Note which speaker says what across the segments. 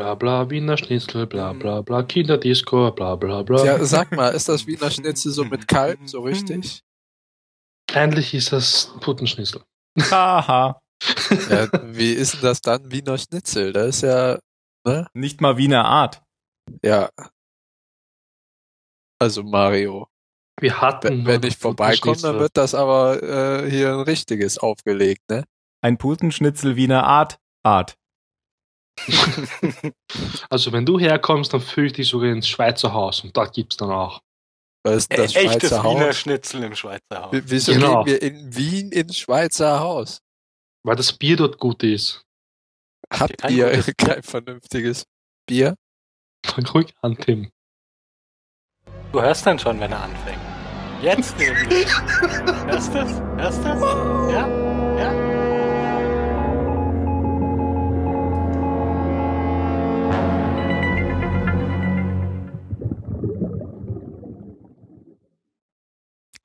Speaker 1: Bla bla, Wiener Schnitzel, bla bla bla, Kinderdisco, bla bla bla.
Speaker 2: Ja, sag mal, ist das Wiener Schnitzel so mit Kalb, so richtig?
Speaker 1: Eigentlich ist das Putenschnitzel.
Speaker 3: Haha.
Speaker 2: Ja, wie ist denn das dann Wiener Schnitzel? Da ist ja, ne?
Speaker 3: Nicht mal Wiener Art.
Speaker 2: Ja. Also Mario.
Speaker 1: Wir hatten.
Speaker 2: Wenn, ich vorbeikomme, dann wird das aber äh, hier ein richtiges aufgelegt, ne?
Speaker 3: Ein Putenschnitzel Wiener Art. Art.
Speaker 1: Also wenn du herkommst, dann führe ich dich sogar ins Schweizer Haus und da gibt's dann auch.
Speaker 2: Das ist das
Speaker 4: Echtes
Speaker 2: Schweizer
Speaker 4: Wiener
Speaker 2: Haus.
Speaker 4: Schnitzel im Schweizer Haus.
Speaker 2: W- Wieso
Speaker 1: Genau.
Speaker 2: gehen wir in Wien ins Schweizer Haus?
Speaker 1: Weil das Bier dort gut ist.
Speaker 2: Habt
Speaker 4: kein
Speaker 2: ihr
Speaker 4: gutes
Speaker 2: kein vernünftiges Bier?
Speaker 1: Fang ruhig an, Tim.
Speaker 4: Du hörst dann schon, wenn er anfängt. Jetzt nämlich. Hörst du es? Hörst du? Ja? Ja?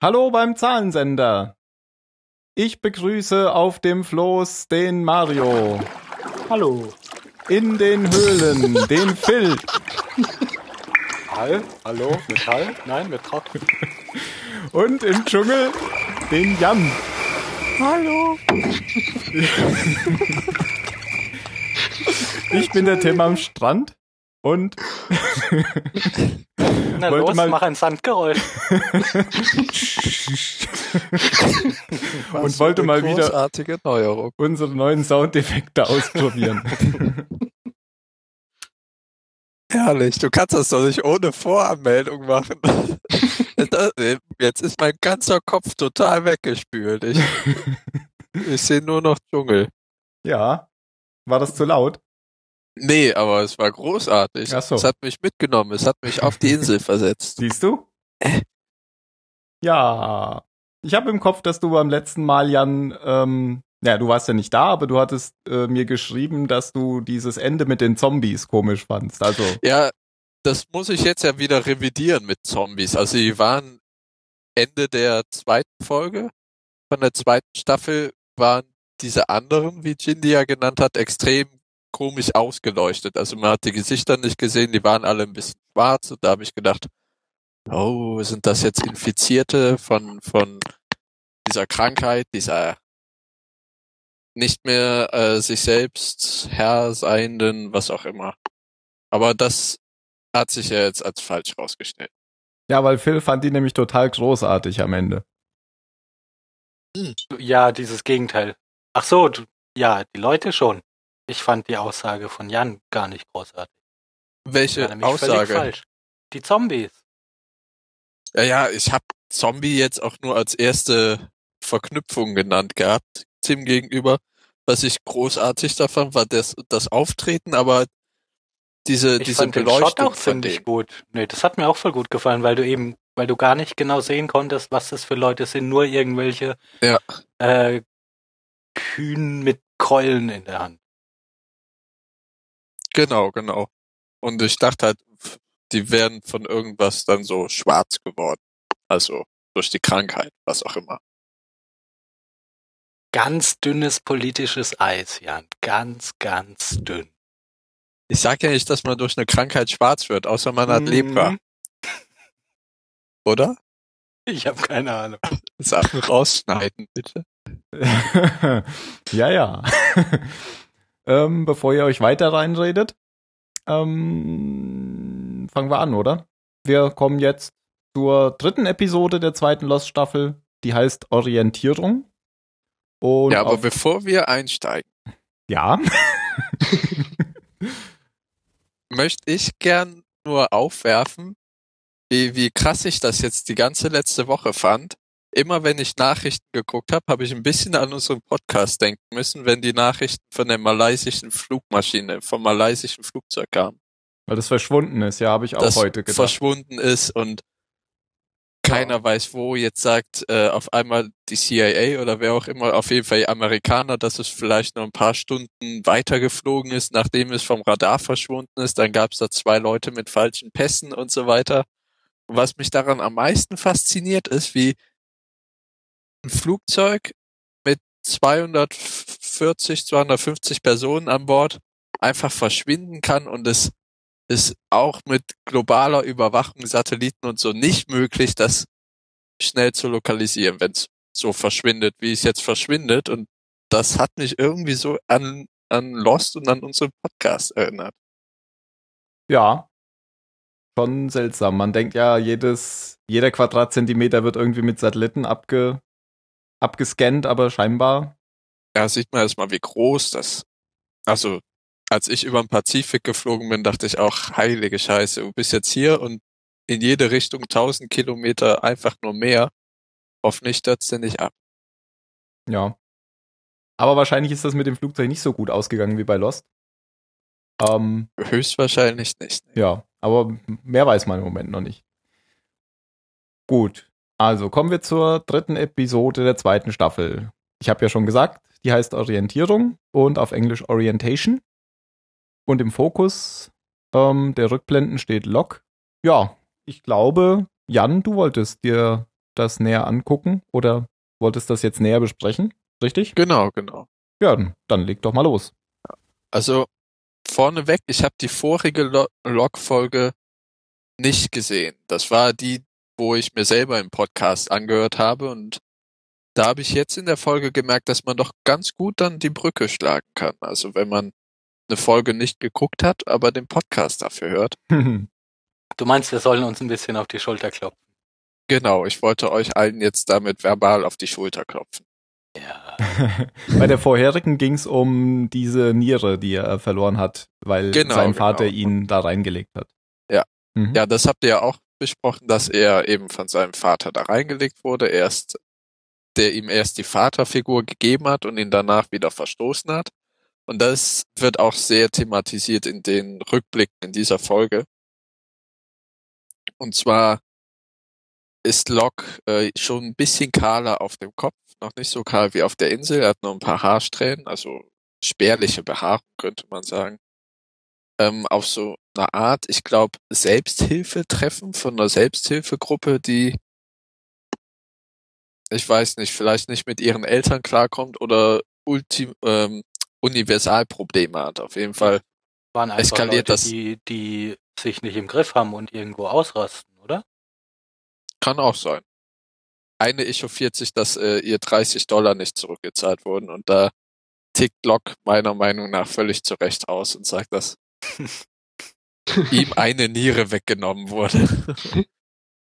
Speaker 3: Hallo beim Zahlensender. Ich begrüße auf dem Floß den Mario.
Speaker 1: Hallo.
Speaker 3: In den Höhlen den Phil.
Speaker 4: Hall? Hallo? Mit Hall? Nein, mit Trott.
Speaker 3: Und im Dschungel den Jan.
Speaker 2: Hallo.
Speaker 3: Ich bin der Tim am Strand. Und
Speaker 4: Na
Speaker 3: Wollte
Speaker 4: los,
Speaker 3: mal-
Speaker 4: mach ein Sandgeräusch.
Speaker 3: Und wollte mal wieder-
Speaker 2: Neuerung.
Speaker 3: unsere neuen Soundeffekte ausprobieren.
Speaker 2: Herrlich. Du kannst das doch nicht ohne Voranmeldung machen. Jetzt ist mein ganzer Kopf total weggespült. Ich, ich sehe nur noch Dschungel.
Speaker 3: Ja. War das zu laut?
Speaker 2: Nee, aber es war großartig.
Speaker 3: Ach so.
Speaker 2: Es hat mich mitgenommen. Es hat mich auf die Insel versetzt.
Speaker 3: Siehst du? Ja. Ich habe im Kopf, dass du beim letzten Mal, Jan, ähm, ja, du warst ja nicht da, aber du hattest äh, mir geschrieben, dass du dieses Ende mit den Zombies komisch fandst. Also,
Speaker 2: Ja, das muss ich jetzt ja wieder revidieren mit Zombies. Also die waren Ende der zweiten Folge von der zweiten Staffel waren diese anderen, wie Jindy ja genannt hat, extrem komisch ausgeleuchtet. Also man hat die Gesichter nicht gesehen, die waren alle ein bisschen schwarz und da habe ich gedacht, oh, sind das jetzt Infizierte von, von dieser Krankheit, dieser nicht mehr äh, sich selbst Herr seienden, was auch immer. Aber das hat sich ja jetzt als falsch rausgestellt.
Speaker 3: ja, weil Phil fand die nämlich total großartig am Ende.
Speaker 4: Ja, dieses Gegenteil. Ach so, du, ja, die Leute schon. Ich fand die Aussage von Jan gar nicht großartig.
Speaker 2: Welche Aussage?
Speaker 4: falsch. Die Zombies.
Speaker 2: Ja, ja, ich habe Zombie jetzt auch nur als erste Verknüpfung genannt gehabt, Tim gegenüber. Was ich großartig davon war das, das Auftreten, aber diese,
Speaker 4: Ich
Speaker 2: diese
Speaker 4: fand den Shot
Speaker 2: Beleuchtung
Speaker 4: auch
Speaker 2: von
Speaker 4: ziemlich gut. Nee, das hat mir auch voll gut gefallen, weil du eben, weil du gar nicht genau sehen konntest, was das für Leute sind, nur irgendwelche
Speaker 2: Ja.
Speaker 4: äh, Kühen mit Keulen in der Hand.
Speaker 2: Genau, genau. Und ich dachte halt, die wären von irgendwas dann so schwarz geworden. Also durch die Krankheit, was auch immer.
Speaker 4: Ganz dünnes politisches Eis, Jan. Ganz, ganz dünn.
Speaker 2: Ich sag ja nicht, dass man durch eine Krankheit schwarz wird, außer man hat
Speaker 4: Mhm.
Speaker 2: Lepra, oder?
Speaker 4: Ich habe keine Ahnung.
Speaker 2: Sachen rausschneiden, bitte.
Speaker 3: ja, ja. Ähm, bevor ihr euch weiter reinredet, ähm, fangen wir an, oder? Wir kommen jetzt zur dritten Episode der zweiten Lost-Staffel. Die heißt Orientierung. Und
Speaker 2: ja, aber bevor wir einsteigen,
Speaker 3: ja.
Speaker 2: möchte ich gern nur aufwerfen, wie, wie krass ich das jetzt die ganze letzte Woche fand. Immer wenn ich Nachrichten geguckt habe, habe ich ein bisschen an unseren Podcast denken müssen, wenn die Nachrichten von der malaysischen Flugmaschine, vom malaysischen Flugzeug kamen.
Speaker 3: Weil das verschwunden ist, ja, habe ich auch
Speaker 2: das
Speaker 3: heute gedacht.
Speaker 2: verschwunden ist und keiner weiß wo. Jetzt sagt äh, auf einmal die CIA oder wer auch immer, auf jeden Fall die Amerikaner, dass es vielleicht noch ein paar Stunden weitergeflogen ist, nachdem es vom Radar verschwunden ist. Dann gab es da zwei Leute mit falschen Pässen und so weiter. Und was mich daran am meisten fasziniert, ist, wie ein Flugzeug mit 240, 250 Personen an Bord einfach verschwinden kann und es ist auch mit globaler Überwachung, Satelliten und so nicht möglich, das schnell zu lokalisieren, wenn es so verschwindet, wie es jetzt verschwindet. Und das hat mich irgendwie so an, an Lost und an unseren Podcast erinnert.
Speaker 3: Ja. Schon seltsam. Man denkt ja, jedes, jeder Quadratzentimeter wird irgendwie mit Satelliten abge, abgescannt, aber scheinbar.
Speaker 2: Ja, sieht man erstmal, wie groß das, also, als ich über den Pazifik geflogen bin, dachte ich auch, heilige Scheiße, du bist jetzt hier und in jede Richtung 1000 Kilometer einfach nur mehr. Hoffentlich stürzt er nicht ab.
Speaker 3: Ja. Aber wahrscheinlich ist das mit dem Flugzeug nicht so gut ausgegangen wie bei Lost. Ähm,
Speaker 2: Höchstwahrscheinlich nicht.
Speaker 3: ja, aber mehr weiß man im Moment noch nicht. Gut. Also kommen wir zur dritten Episode der zweiten Staffel. Ich habe ja schon gesagt, die heißt Orientierung und auf Englisch Orientation. Und im Fokus ähm, der Rückblenden steht Log. Ja, ich glaube, Jan, du wolltest dir das näher angucken oder wolltest das jetzt näher besprechen, richtig?
Speaker 2: Genau, genau.
Speaker 3: Ja, dann- leg doch mal los.
Speaker 2: Also vorneweg, ich habe die vorige Lo Log-Folge nicht gesehen. Das war die, wo ich mir selber im Podcast angehört habe und da habe ich jetzt in der Folge gemerkt, dass man doch ganz gut dann die Brücke schlagen kann. Also wenn man eine Folge nicht geguckt hat, aber den Podcast dafür hört.
Speaker 4: Du meinst, wir sollen uns ein bisschen auf die Schulter klopfen?
Speaker 2: Genau, ich wollte euch allen jetzt damit verbal auf die Schulter klopfen.
Speaker 4: Ja.
Speaker 3: Bei der vorherigen ging es um diese Niere, die er verloren hat, weil
Speaker 2: Genau,
Speaker 3: sein Vater
Speaker 2: genau.
Speaker 3: ihn da reingelegt hat.
Speaker 2: Ja.
Speaker 3: Mhm.
Speaker 2: Ja, das habt ihr ja auch besprochen, dass er eben von seinem Vater da reingelegt wurde, erst, der ihm erst die Vaterfigur gegeben hat und ihn danach wieder verstoßen hat. Und das wird auch sehr thematisiert in den Rückblicken in dieser Folge. Und zwar ist Locke äh, schon ein bisschen kahler auf dem Kopf, noch nicht so kahl wie auf der Insel. Er hat nur ein paar Haarsträhnen, also spärliche Behaarung, könnte man sagen. Ähm, auf so eine Art, ich glaube, Selbsthilfetreffen von einer Selbsthilfegruppe, die, ich weiß nicht, vielleicht nicht mit ihren Eltern klarkommt oder ähm, Universalprobleme hat. Auf jeden Fall
Speaker 4: Waren einfach
Speaker 2: Eskaliert
Speaker 4: Leute,
Speaker 2: das-
Speaker 4: die, die sich nicht im Griff haben und irgendwo ausrasten, oder?
Speaker 2: Kann auch sein. Eine echauffiert sich, dass äh, ihr 30 Dollar nicht zurückgezahlt wurden und da tickt Locke meiner Meinung nach völlig zurecht aus und sagt, dass ihm eine Niere weggenommen wurde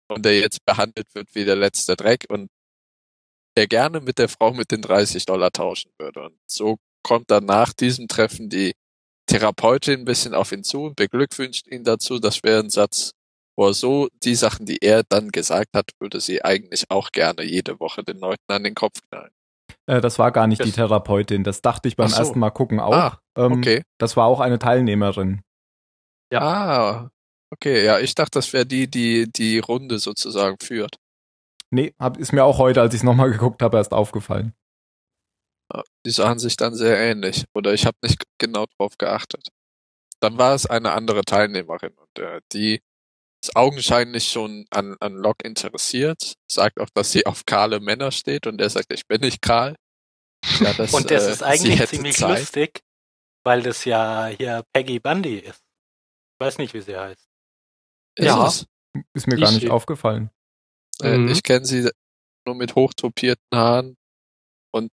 Speaker 2: und er jetzt behandelt wird wie der letzte Dreck und er gerne mit der Frau mit den 30 Dollar tauschen würde. Und so kommt dann nach diesem Treffen die Therapeutin ein bisschen auf ihn zu und beglückwünscht ihn dazu. Das wäre ein Satz, wo er so die Sachen, die er dann gesagt hat, würde sie eigentlich auch gerne jede Woche den Leuten an den Kopf knallen.
Speaker 3: Äh, das war gar nicht
Speaker 4: Das-
Speaker 3: die Therapeutin, das dachte ich beim
Speaker 2: so.
Speaker 3: ersten Mal gucken auch.
Speaker 2: Ah,
Speaker 3: Ähm,
Speaker 2: Okay.
Speaker 3: Das war auch eine Teilnehmerin.
Speaker 1: Ja.
Speaker 2: Ah, okay. Ja, ich dachte, das wäre die, die die Runde sozusagen führt.
Speaker 3: Nee, hab, ist mir auch heute, als ich es nochmal geguckt habe, erst aufgefallen.
Speaker 2: Die sahen sich dann sehr ähnlich. Oder ich habe nicht genau drauf geachtet. Dann war es eine andere Teilnehmerin und äh, die ist augenscheinlich schon an, an Locke interessiert, sagt auch, dass sie auf kahle Männer steht und er sagt, ich bin nicht kahl. Ja, das,
Speaker 4: Und das
Speaker 2: äh,
Speaker 4: ist eigentlich ziemlich
Speaker 2: Zeit.
Speaker 4: lustig, weil das ja hier Peggy Bundy ist. Ich weiß nicht, wie sie heißt.
Speaker 2: Ist
Speaker 1: Ja.
Speaker 2: es?
Speaker 3: Ist mir gar
Speaker 1: Ich-
Speaker 3: nicht aufgefallen.
Speaker 2: Äh,
Speaker 1: Mhm.
Speaker 2: Ich kenne sie nur mit hochtopierten Haaren und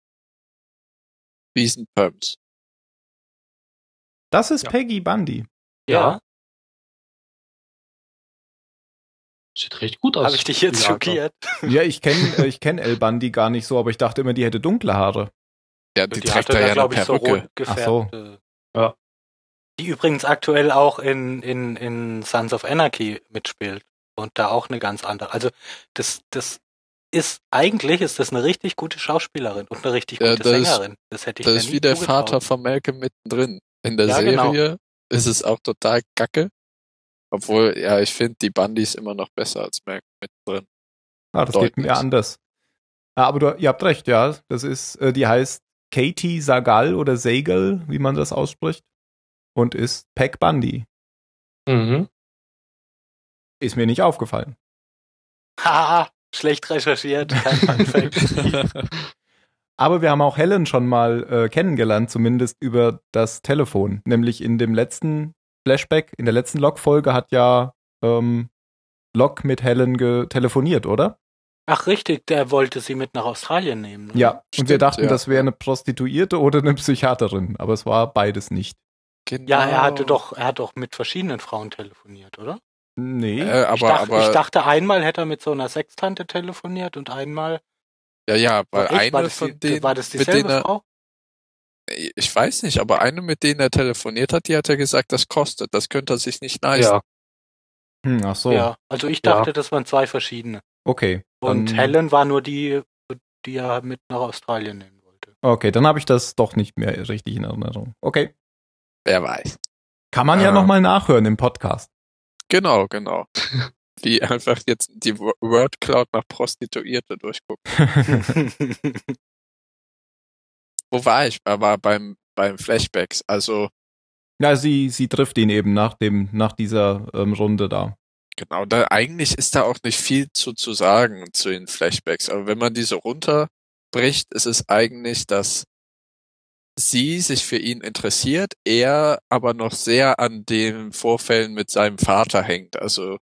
Speaker 2: Riesenperms.
Speaker 3: Das ist
Speaker 1: Ja.
Speaker 3: Peggy Bundy.
Speaker 4: Ja,
Speaker 1: Sieht recht gut aus.
Speaker 4: habe ich dich jetzt
Speaker 1: Ja,
Speaker 4: schockiert.
Speaker 3: Ja, ich kenne ich kenn El Bundy gar nicht so, aber ich dachte immer, die hätte dunkle Haare.
Speaker 2: Ja, die,
Speaker 4: Die
Speaker 2: trägt
Speaker 4: hatte
Speaker 2: da ja eine
Speaker 4: glaube ich, so
Speaker 2: Perücke.
Speaker 4: rot gefärbt.
Speaker 3: so.
Speaker 1: Ja.
Speaker 4: Die übrigens aktuell auch in, in, in Sons of Anarchy mitspielt. Und da auch eine ganz andere. Also, das, das ist, eigentlich ist das eine richtig gute Schauspielerin und eine richtig
Speaker 2: Ja,
Speaker 4: gute
Speaker 2: das ist-
Speaker 4: Sängerin. Das hätte ich
Speaker 2: Das ist wie der
Speaker 4: zugetraut.
Speaker 2: Vater von Malcolm mittendrin. In der
Speaker 4: Ja, genau.
Speaker 2: Serie ist es auch total kacke. Obwohl, ja, ich finde die Bundys immer noch besser als Malcolm mittendrin.
Speaker 3: Ah, das geht mir
Speaker 2: Deutlich.
Speaker 3: anders. Ah, aber du, ihr habt recht, ja. Das ist, äh, die heißt Katie Sagal oder Sagal, wie man das ausspricht. Und ist Peg Bundy.
Speaker 1: Mhm.
Speaker 3: Ist mir nicht aufgefallen.
Speaker 4: Haha, schlecht recherchiert, kein Fun Fact.
Speaker 3: Aber wir haben auch Helen schon mal äh, kennengelernt, zumindest über das Telefon. Nämlich in dem letzten Flashback, in der letzten Log-Folge hat ja ähm, Locke mit Helen telefoniert, oder?
Speaker 4: Ach richtig, der wollte sie mit nach Australien nehmen. Ne?
Speaker 3: Ja, und
Speaker 2: Stimmt,
Speaker 3: wir dachten,
Speaker 2: ja.
Speaker 3: das wäre eine Prostituierte oder eine Psychiaterin, aber es war beides nicht.
Speaker 2: Genau.
Speaker 4: Ja, er hatte doch, er hat doch mit verschiedenen Frauen telefoniert, oder?
Speaker 3: Nee.
Speaker 2: Äh, aber,
Speaker 4: ich, dachte,
Speaker 2: aber,
Speaker 4: ich dachte, einmal hätte er mit so einer Sextante telefoniert und einmal
Speaker 2: ja, ja, weil
Speaker 4: Echt? war,
Speaker 2: eine
Speaker 4: das
Speaker 2: von
Speaker 4: die,
Speaker 2: denen,
Speaker 4: war das dieselbe
Speaker 2: denen
Speaker 4: Frau?
Speaker 2: ich weiß nicht, aber eine, mit denen er telefoniert hat, die hat er gesagt, das kostet, das könnte er sich nicht leisten.
Speaker 1: Ja,
Speaker 3: Hm, ach so.
Speaker 4: Ja, also ich dachte, das waren zwei verschiedene.
Speaker 3: Okay.
Speaker 4: Und
Speaker 3: dann-
Speaker 4: Helen war nur die, die er mit nach Australien nehmen wollte.
Speaker 3: Okay, dann habe ich das doch nicht mehr richtig in Erinnerung. Okay.
Speaker 2: Wer weiß.
Speaker 3: Kann man ja
Speaker 2: Ah.
Speaker 3: nochmal nachhören im Podcast.
Speaker 2: Genau, genau. Wie einfach jetzt die Wo- Word Cloud nach Prostituierte durchgucken. Wo war ich? Aber beim, beim Flashbacks. Also,
Speaker 3: ja, sie, sie trifft ihn eben nach dem, nach dieser ähm, Runde da.
Speaker 2: genau, da eigentlich ist da auch nicht viel zu, zu sagen zu den Flashbacks. Aber wenn man diese runterbricht, ist es eigentlich, dass sie sich für ihn interessiert, er aber noch sehr an den Vorfällen mit seinem Vater hängt. Also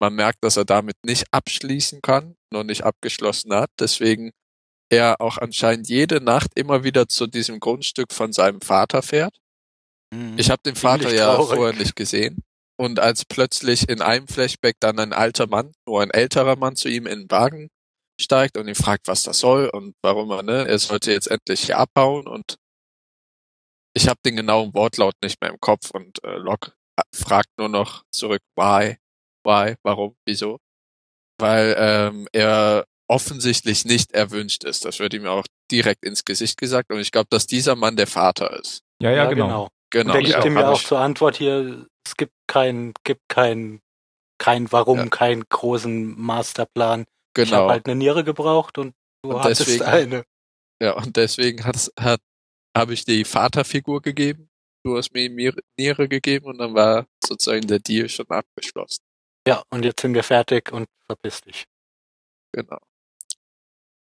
Speaker 2: man merkt, dass er damit nicht abschließen kann, noch nicht abgeschlossen hat. Deswegen er auch anscheinend jede Nacht immer wieder zu diesem Grundstück von seinem Vater fährt.
Speaker 4: Mhm.
Speaker 2: Ich habe den Vater ja vorher nicht gesehen. Und als plötzlich in einem Flashback dann ein alter Mann, nur ein älterer Mann zu ihm in den Wagen steigt und ihn fragt, was das soll und warum er, ne, er sollte jetzt endlich hier abhauen und ich habe den genauen Wortlaut nicht mehr im Kopf und äh, Locke fragt nur noch zurück, why, why, warum, wieso? Weil ähm, er offensichtlich nicht erwünscht ist. Das wird ihm auch direkt ins Gesicht gesagt und ich glaube, dass dieser Mann der Vater ist.
Speaker 3: Ja, ja, genau.
Speaker 2: Genau.
Speaker 4: Und der gibt
Speaker 2: ja,
Speaker 4: ihm ja auch
Speaker 2: ich-
Speaker 4: zur Antwort hier, es gibt kein, gibt kein, kein Warum,
Speaker 2: Ja.
Speaker 4: keinen großen Masterplan. Ich
Speaker 2: genau.
Speaker 4: habe halt eine Niere gebraucht und du
Speaker 2: Und
Speaker 4: hattest
Speaker 2: deswegen-
Speaker 4: eine.
Speaker 2: Ja, und deswegen hat's, hat, habe ich die Vaterfigur gegeben. Du hast mir die Niere gegeben und dann war sozusagen der Deal schon abgeschlossen.
Speaker 4: Ja, und jetzt sind wir fertig und verpiss dich.
Speaker 2: Genau.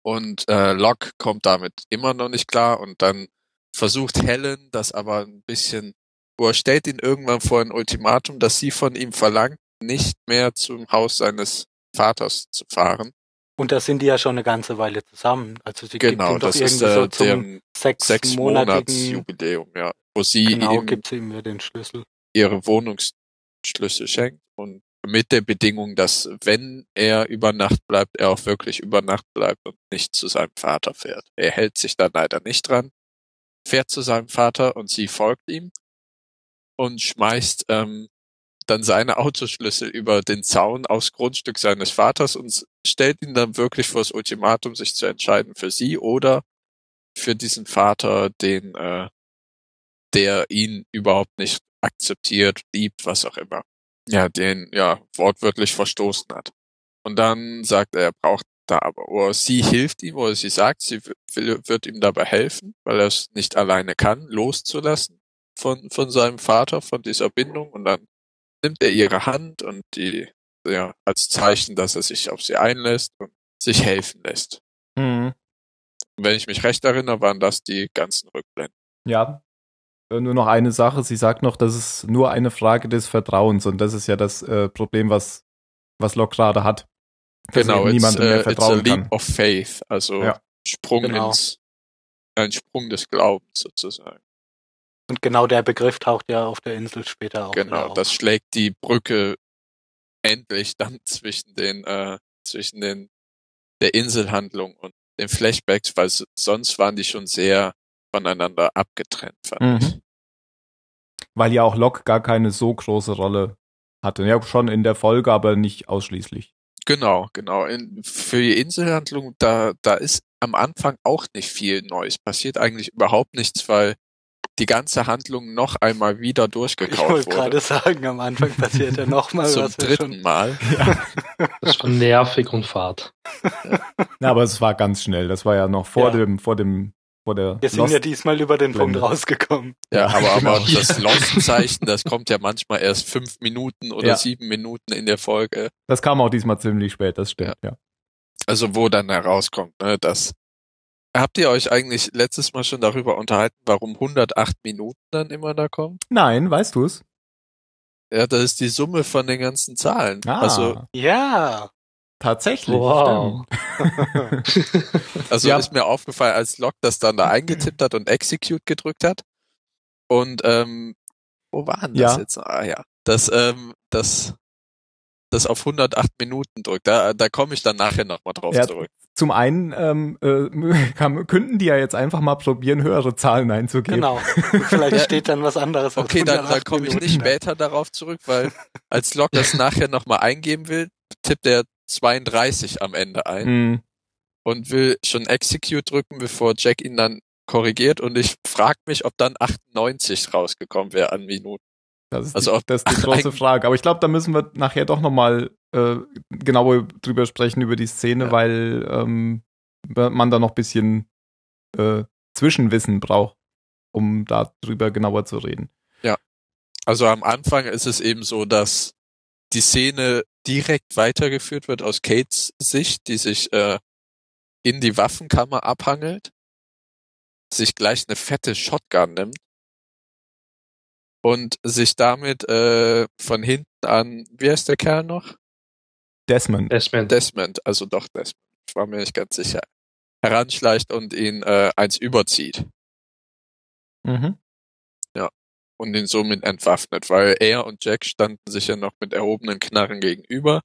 Speaker 2: Und äh, Locke kommt damit immer noch nicht klar und dann versucht Helen das aber ein bisschen, wo er stellt ihn irgendwann vor ein Ultimatum, dass sie von ihm verlangt, nicht mehr zum Haus seines Vaters zu fahren.
Speaker 4: Und da sind die ja schon eine ganze Weile zusammen. Also sie
Speaker 2: Genau,
Speaker 4: gibt ihm doch
Speaker 2: das ist
Speaker 4: irgendwie so
Speaker 2: äh,
Speaker 4: zum sechs,
Speaker 2: sechs
Speaker 4: monatigen,
Speaker 2: Monatsjubiläum, ja, wo sie
Speaker 4: genau,
Speaker 2: ihm
Speaker 4: gibt sie ihm ja den Schlüssel.
Speaker 2: ihre Wohnungsschlüssel schenkt und mit der Bedingung, dass wenn er über Nacht bleibt, er auch wirklich über Nacht bleibt und nicht zu seinem Vater fährt. Er hält sich dann leider nicht dran, fährt zu seinem Vater und sie folgt ihm und schmeißt ähm, dann seine Autoschlüssel über den Zaun aufs Grundstück seines Vaters und stellt ihn dann wirklich vor das Ultimatum, sich zu entscheiden für sie oder für diesen Vater, den äh, der ihn überhaupt nicht akzeptiert, liebt, was auch immer. Ja, den ja wortwörtlich verstoßen hat. Und dann sagt er, er braucht da aber, oder sie hilft ihm, oder sie sagt, sie will, wird ihm dabei helfen, weil er es nicht alleine kann, loszulassen von, von seinem Vater, von dieser Bindung. Und dann nimmt er ihre Hand und die, ja, als Zeichen, dass er sich auf sie einlässt und sich helfen lässt.
Speaker 3: Mhm.
Speaker 2: Und wenn ich mich recht erinnere, waren das die ganzen Rückblenden.
Speaker 3: Ja. Äh, Nur noch eine Sache. Sie sagt noch, das ist nur eine Frage des Vertrauens und das ist ja das äh, Problem, was, was Locke gerade hat. Dass
Speaker 2: Genau,
Speaker 3: eben niemandem mehr
Speaker 2: it's, uh, it's a
Speaker 3: vertrauen
Speaker 2: leap
Speaker 3: kann.
Speaker 2: of faith, also
Speaker 3: Ja.
Speaker 2: Sprung
Speaker 4: Genau.
Speaker 2: ins, ein Sprung des Glaubens sozusagen.
Speaker 4: Und genau der Begriff taucht ja auf der Insel später auch
Speaker 2: Genau,
Speaker 4: auf.
Speaker 2: das schlägt die Brücke endlich dann zwischen den, äh, zwischen den, der Inselhandlung und den Flashbacks, weil sonst waren die schon sehr voneinander abgetrennt, fand ich.
Speaker 3: Mhm. Weil ja auch Locke gar keine so große Rolle hatte. Ja, schon in der Folge, aber nicht ausschließlich.
Speaker 2: Genau, genau. In, für die Inselhandlung, da, da ist am Anfang auch nicht viel Neues. Passiert eigentlich überhaupt nichts, weil die ganze Handlung noch einmal wieder
Speaker 4: ich
Speaker 2: durchgekaut
Speaker 4: wollte
Speaker 2: wurde.
Speaker 4: gerade sagen, am Anfang passiert ja nochmal
Speaker 2: Zum
Speaker 4: was wir
Speaker 2: dritten
Speaker 4: schon.
Speaker 2: Mal.
Speaker 1: Das war nervig und fad.
Speaker 3: Ja, aber es war ganz schnell. Das war ja noch vor
Speaker 4: Ja.
Speaker 3: dem, vor dem, vor der
Speaker 4: Wir sind
Speaker 3: Lost-
Speaker 4: ja diesmal über den Punkt rausgekommen.
Speaker 2: Ja,
Speaker 3: Ja,
Speaker 2: aber,
Speaker 3: genau.
Speaker 2: aber das Lost-Zeichen, das kommt ja manchmal erst fünf Minuten oder
Speaker 3: Ja.
Speaker 2: sieben Minuten in der Folge.
Speaker 3: Das kam auch diesmal ziemlich spät, das stimmt, ja.
Speaker 2: Also wo dann herauskommt, ne, dass Habt ihr euch eigentlich letztes Mal schon darüber unterhalten, warum 108 Minuten dann immer da kommen?
Speaker 3: Nein, weißt du es?
Speaker 2: Ja, das ist die Summe von den ganzen Zahlen.
Speaker 3: Ah,
Speaker 2: Also,
Speaker 4: Ja.
Speaker 3: tatsächlich.
Speaker 1: Wow.
Speaker 2: also
Speaker 3: Ja.
Speaker 2: ist mir aufgefallen, als Locke das dann da eingetippt hat und Execute gedrückt hat. Und ähm, wo war denn das
Speaker 3: Ja.
Speaker 2: jetzt? Ah ja, das, ähm, das, das auf 108 Minuten drückt. Da, da komme ich dann nachher nochmal drauf
Speaker 3: Ja,
Speaker 2: zurück.
Speaker 3: Zum einen ähm, äh, kann, könnten die ja jetzt einfach mal probieren, höhere Zahlen einzugeben.
Speaker 4: Genau. Vielleicht steht dann was anderes. als
Speaker 2: Okay, dann, dann
Speaker 4: 108
Speaker 2: komme ich nicht später darauf zurück, weil als Locke das nachher nochmal eingeben will, tippt er 32 am Ende ein.
Speaker 3: Hm,
Speaker 2: und will schon Execute drücken, bevor Jack ihn dann korrigiert und ich frage mich, ob dann 98 rausgekommen wäre an Minuten.
Speaker 3: Das ist,
Speaker 2: Also
Speaker 3: die, das ist die große Frage. Aber ich glaube, da müssen wir nachher doch nochmal äh, genauer drüber sprechen, über die Szene,
Speaker 2: Ja.
Speaker 3: weil ähm, man da noch ein bisschen äh, Zwischenwissen braucht, um darüber genauer zu reden.
Speaker 2: Also am Anfang ist es eben so, dass die Szene direkt weitergeführt wird aus Kates Sicht, die sich äh, in die Waffenkammer abhangelt, sich gleich eine fette Shotgun nimmt und sich damit äh, von hinten an, wie heißt der Kerl noch?
Speaker 3: Desmond.
Speaker 1: Desmond.
Speaker 2: Desmond, also doch Desmond, ich war mir nicht ganz sicher, heranschleicht und ihn äh, eins überzieht
Speaker 3: Mhm.
Speaker 2: und ihn somit entwaffnet, weil er und Jack standen sich ja noch mit erhobenen Knarren gegenüber.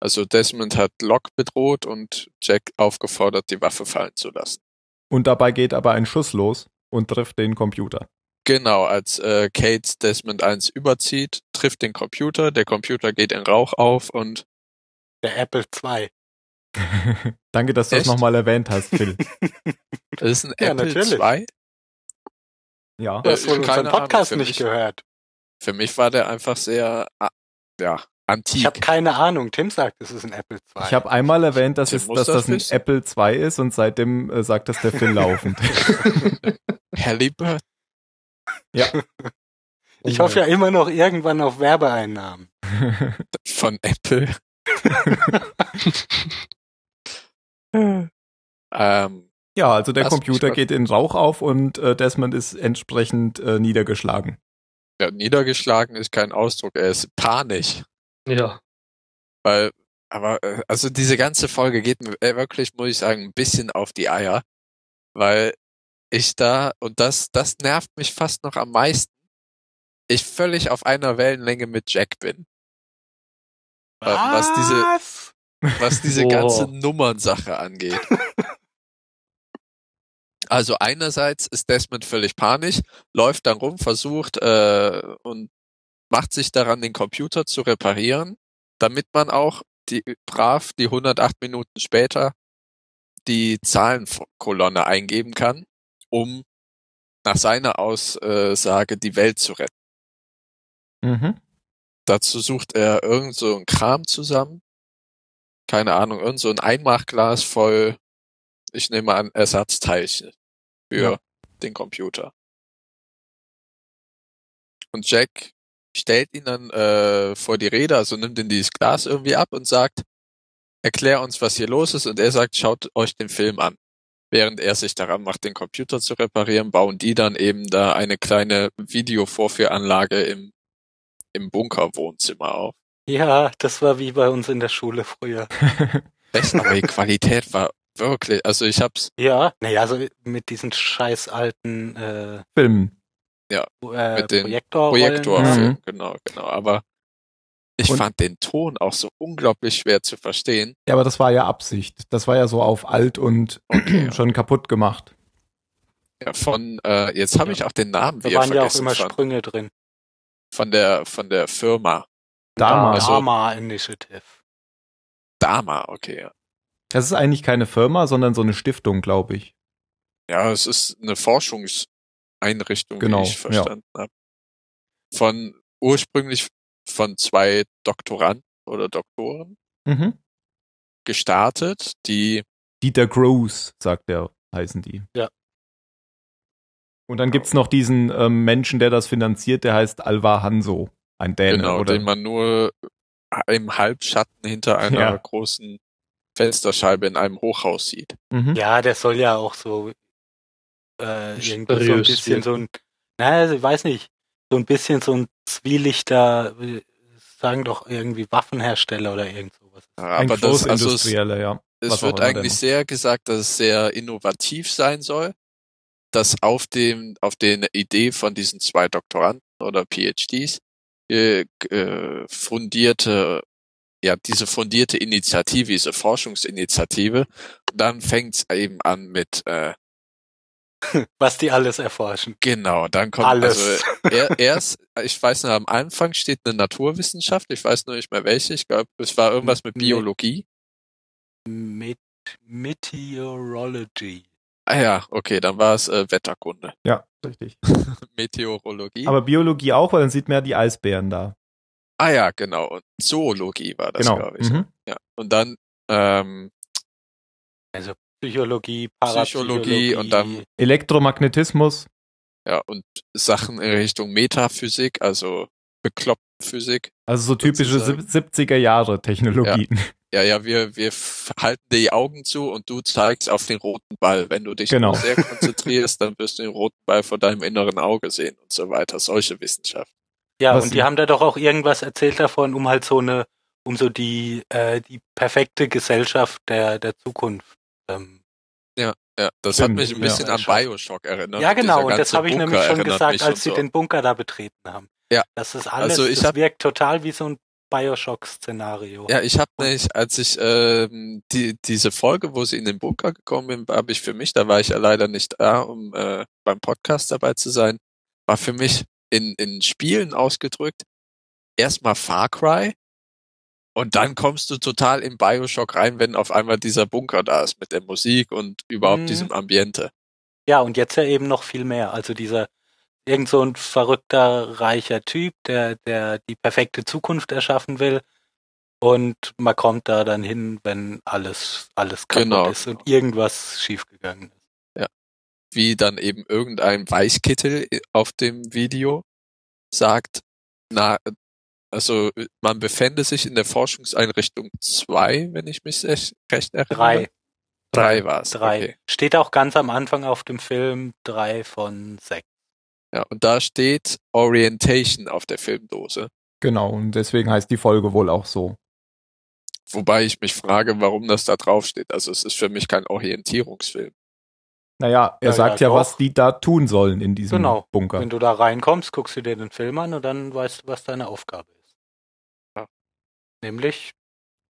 Speaker 2: Also Desmond hat Locke bedroht und Jack aufgefordert, die Waffe fallen zu lassen.
Speaker 3: Und dabei geht aber ein Schuss los und trifft den Computer.
Speaker 2: Genau, als äh, Kate Desmond eins überzieht, trifft den Computer, der Computer geht in Rauch auf und
Speaker 4: Der Apple II.
Speaker 3: Danke, dass du das nochmal erwähnt hast, Phil.
Speaker 2: das ist ein
Speaker 4: Ja,
Speaker 2: Apple
Speaker 4: natürlich.
Speaker 2: II.
Speaker 3: ja.
Speaker 4: Du hast wohl
Speaker 2: keine
Speaker 4: unseren Podcast
Speaker 2: Ahnung,
Speaker 4: nicht
Speaker 2: mich-
Speaker 4: gehört.
Speaker 2: Für mich war der einfach sehr, ah, ja, antik.
Speaker 4: Ich habe keine Ahnung. Tim sagt, es ist ein Apple II.
Speaker 3: Ich habe einmal erwähnt, dass, es, dass
Speaker 2: das
Speaker 3: das ein
Speaker 2: wissen.
Speaker 3: Apple II ist und seitdem äh, sagt das der Phil laufend.
Speaker 2: Halliburton.
Speaker 3: Ja.
Speaker 4: ich hoffe ja immer noch irgendwann auf Werbeeinnahmen.
Speaker 2: von Apple. ähm,
Speaker 3: Ja, also der Computer geht in Rauch auf und äh, Desmond ist entsprechend äh, niedergeschlagen.
Speaker 2: ja, niedergeschlagen ist kein Ausdruck, er ist panisch.
Speaker 1: Ja.
Speaker 2: Weil, aber, äh, also diese ganze Folge geht mir äh, wirklich, muss ich sagen, ein bisschen auf die Eier. Weil ich da, und das, das nervt mich fast noch am meisten, ich völlig auf einer Wellenlänge mit Jack bin. Äh, was diese-
Speaker 4: Was?
Speaker 2: was diese
Speaker 1: Boah.
Speaker 2: ganze Nummernsache angeht. Also einerseits ist Desmond völlig panisch, läuft dann rum, versucht äh, und macht sich daran, den Computer zu reparieren, damit man auch die brav die 108 Minuten später die Zahlenkolonne eingeben kann, um nach seiner Aussage die Welt zu retten.
Speaker 3: Mhm.
Speaker 2: Dazu sucht er irgend so ein Kram zusammen. Keine Ahnung, irgend so ein Einmachglas voll, ich nehme an, Ersatzteilchen für
Speaker 3: Ja.
Speaker 2: den Computer. Und Jack stellt ihn dann äh, vor die Rede, also nimmt ihn dieses Glas irgendwie ab und sagt, erklär uns, was hier los ist. Und er sagt, schaut euch den Film an. Während er sich daran macht, den Computer zu reparieren, bauen die dann eben da eine kleine Videovorführanlage im, im Bunkerwohnzimmer auf.
Speaker 4: Ja, das war wie bei uns in der Schule früher.
Speaker 2: Echt, aber die Qualität war wirklich, also ich hab's,
Speaker 4: Ja, naja, so mit diesen scheiß alten äh,
Speaker 3: Film.
Speaker 4: äh,
Speaker 2: Mit den
Speaker 4: Projektorrollen.
Speaker 2: Projektorfilm,
Speaker 3: Mhm.
Speaker 2: genau, genau, aber ich
Speaker 3: Und-
Speaker 2: fand den Ton auch so unglaublich schwer zu verstehen.
Speaker 3: Ja, aber das war ja Absicht. Das war ja so auf alt und
Speaker 2: Okay,
Speaker 3: schon kaputt gemacht.
Speaker 2: ja, von, äh, jetzt habe
Speaker 4: Ja.
Speaker 2: ich auch den Namen
Speaker 4: Da
Speaker 2: wieder
Speaker 4: waren ja auch
Speaker 2: vergessen
Speaker 4: immer
Speaker 2: von,
Speaker 4: Sprünge drin.
Speaker 2: von der, von der Firma.
Speaker 3: Damals.
Speaker 2: Also-
Speaker 4: Dharma Initiative.
Speaker 2: Dama, okay, ja.
Speaker 3: Das ist eigentlich keine Firma, sondern so eine Stiftung, glaube ich.
Speaker 2: Ja, es ist eine Forschungseinrichtung,
Speaker 3: Genau,
Speaker 2: wie ich verstanden habe. Von ursprünglich von zwei Doktoranden oder Doktoren
Speaker 3: Mhm.
Speaker 2: gestartet, die
Speaker 3: Dieter Gross, sagt er, heißen die.
Speaker 4: Ja.
Speaker 3: Und dann gibt's noch diesen ähm, Menschen, der das finanziert, der heißt Alvar Hanso. Ein Däne,
Speaker 2: genau,
Speaker 3: oder?
Speaker 2: den man nur im Halbschatten hinter einer
Speaker 3: Ja.
Speaker 2: großen Fensterscheibe in einem Hochhaus sieht.
Speaker 3: Mhm.
Speaker 4: Ja, der soll ja auch so äh, irgendwie so ein bisschen so ein, naja, also ich weiß nicht, so ein bisschen so ein zwielichter, äh, sagen doch irgendwie Waffenhersteller oder irgend sowas.
Speaker 3: Ein
Speaker 2: Aber das, also es,
Speaker 3: ja.
Speaker 2: es wird eigentlich
Speaker 3: denn.
Speaker 2: sehr gesagt, dass es sehr innovativ sein soll, dass auf dem, auf den Idee von diesen zwei Doktoranden oder PhDs äh, äh, fundierte, ja, diese fundierte Initiative, diese Forschungsinitiative, und dann fängt es eben an mit, äh,
Speaker 4: Was die alles erforschen.
Speaker 2: genau, dann kommt
Speaker 4: Alles.
Speaker 2: also er, erst, ich weiß noch, am Anfang steht eine Naturwissenschaft, ich weiß nur nicht mehr welche, ich glaube, es war irgendwas mit. Biologie.
Speaker 4: Met Meteorology.
Speaker 2: Ah ja, okay, dann war es äh, Wetterkunde.
Speaker 3: Ja, richtig.
Speaker 2: Meteorologie.
Speaker 3: Aber Biologie auch, weil dann sieht man ja die Eisbären da.
Speaker 2: ah ja, genau. Und Zoologie war das,
Speaker 3: genau.
Speaker 2: glaube ich.
Speaker 3: Mhm.
Speaker 2: Ja. Und dann ähm,
Speaker 4: Also Psychologie, Parapsychologie.
Speaker 2: Psychologie und dann-
Speaker 3: Elektromagnetismus.
Speaker 2: ja und Sachen in Richtung Metaphysik, also bekloppte Physik.
Speaker 3: Also so typische
Speaker 2: Sozusagen.
Speaker 3: 70er Jahre Technologien.
Speaker 2: Ja, ja, wir wir f- halten dir die Augen zu und du zeigst auf den roten Ball. Wenn du dich
Speaker 3: Genau.
Speaker 2: sehr konzentrierst, dann wirst du den roten Ball vor deinem inneren Auge sehen und so weiter. Solche Wissenschaft.
Speaker 4: Ja,
Speaker 3: Was
Speaker 4: und die haben da doch auch irgendwas erzählt davon, um halt so eine, um so die, äh, die perfekte Gesellschaft der, der Zukunft. Ähm,
Speaker 2: Ja, das
Speaker 3: Stimmt,
Speaker 2: hat mich ein
Speaker 3: ja.
Speaker 2: bisschen an Bioshock erinnert.
Speaker 4: ja, genau, und das habe ich
Speaker 2: Bunker
Speaker 4: nämlich schon gesagt, als sie
Speaker 2: so.
Speaker 4: den Bunker da betreten haben.
Speaker 2: Ja.
Speaker 4: Das ist alles,
Speaker 2: Also ich
Speaker 4: das
Speaker 2: hab-
Speaker 4: wirkt total wie so ein Bioshock-Szenario.
Speaker 2: Ja, ich habe nicht, als ich ähm, die diese Folge, wo sie in den Bunker gekommen bin, habe ich für mich, da war ich ja leider nicht da, um äh, beim Podcast dabei zu sein, war für mich in in Spielen ausgedrückt erstmal Far Cry und dann kommst du total in Bioshock rein, wenn auf einmal dieser Bunker da ist mit der Musik und überhaupt
Speaker 4: Mhm.
Speaker 2: diesem Ambiente.
Speaker 4: Ja, und jetzt ja eben noch viel mehr. Also dieser irgend so ein verrückter, reicher Typ, der, der die perfekte Zukunft erschaffen will. Und man kommt da dann hin, wenn alles, alles kaputt
Speaker 2: Genau.
Speaker 4: ist und irgendwas schiefgegangen ist.
Speaker 2: wie dann eben irgendein Weißkittel auf dem Video sagt, na, also man befände sich in der Forschungseinrichtung 2, wenn ich mich recht recht erinnere.
Speaker 4: Drei.
Speaker 2: Drei war es.
Speaker 4: Drei.
Speaker 2: Okay.
Speaker 4: Steht auch ganz am Anfang auf dem Film drei von sechs.
Speaker 2: Ja, und da steht Orientation auf der Filmdose.
Speaker 3: Genau, und deswegen heißt die Folge wohl auch so.
Speaker 2: Wobei ich mich frage, warum das da drauf steht. Also es ist für mich kein Orientierungsfilm.
Speaker 3: Naja, er
Speaker 4: Ja,
Speaker 3: sagt
Speaker 4: ja,
Speaker 3: ja, was die da tun sollen in diesem
Speaker 4: Genau.
Speaker 3: Bunker.
Speaker 4: Wenn du da reinkommst, guckst du dir den Film an und dann weißt du, was deine Aufgabe ist. Nämlich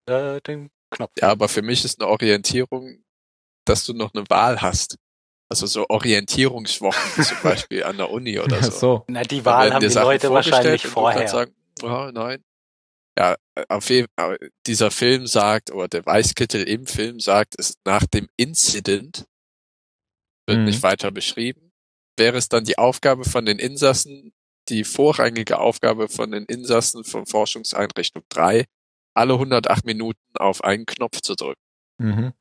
Speaker 4: äh, den Knopf.
Speaker 2: Ja, aber für mich ist eine Orientierung, dass du noch eine Wahl hast. Also so Orientierungswochen zum Beispiel an der Uni oder
Speaker 3: Ach
Speaker 2: so.
Speaker 3: so.
Speaker 4: Na, die Wahl haben die
Speaker 2: Sachen
Speaker 4: Leute
Speaker 2: vorgestellt
Speaker 4: wahrscheinlich vorher.
Speaker 2: sagen, oh, nein. Ja, auf jeden Fall, dieser Film sagt, oder der Weißkittel im Film sagt, es ist nach dem Incident, wird
Speaker 3: Mhm.
Speaker 2: nicht weiter beschrieben, wäre es dann die Aufgabe von den Insassen, die vorrangige Aufgabe von den Insassen von Forschungseinrichtung 3, alle 108 Minuten auf einen Knopf zu drücken.
Speaker 3: Mhm.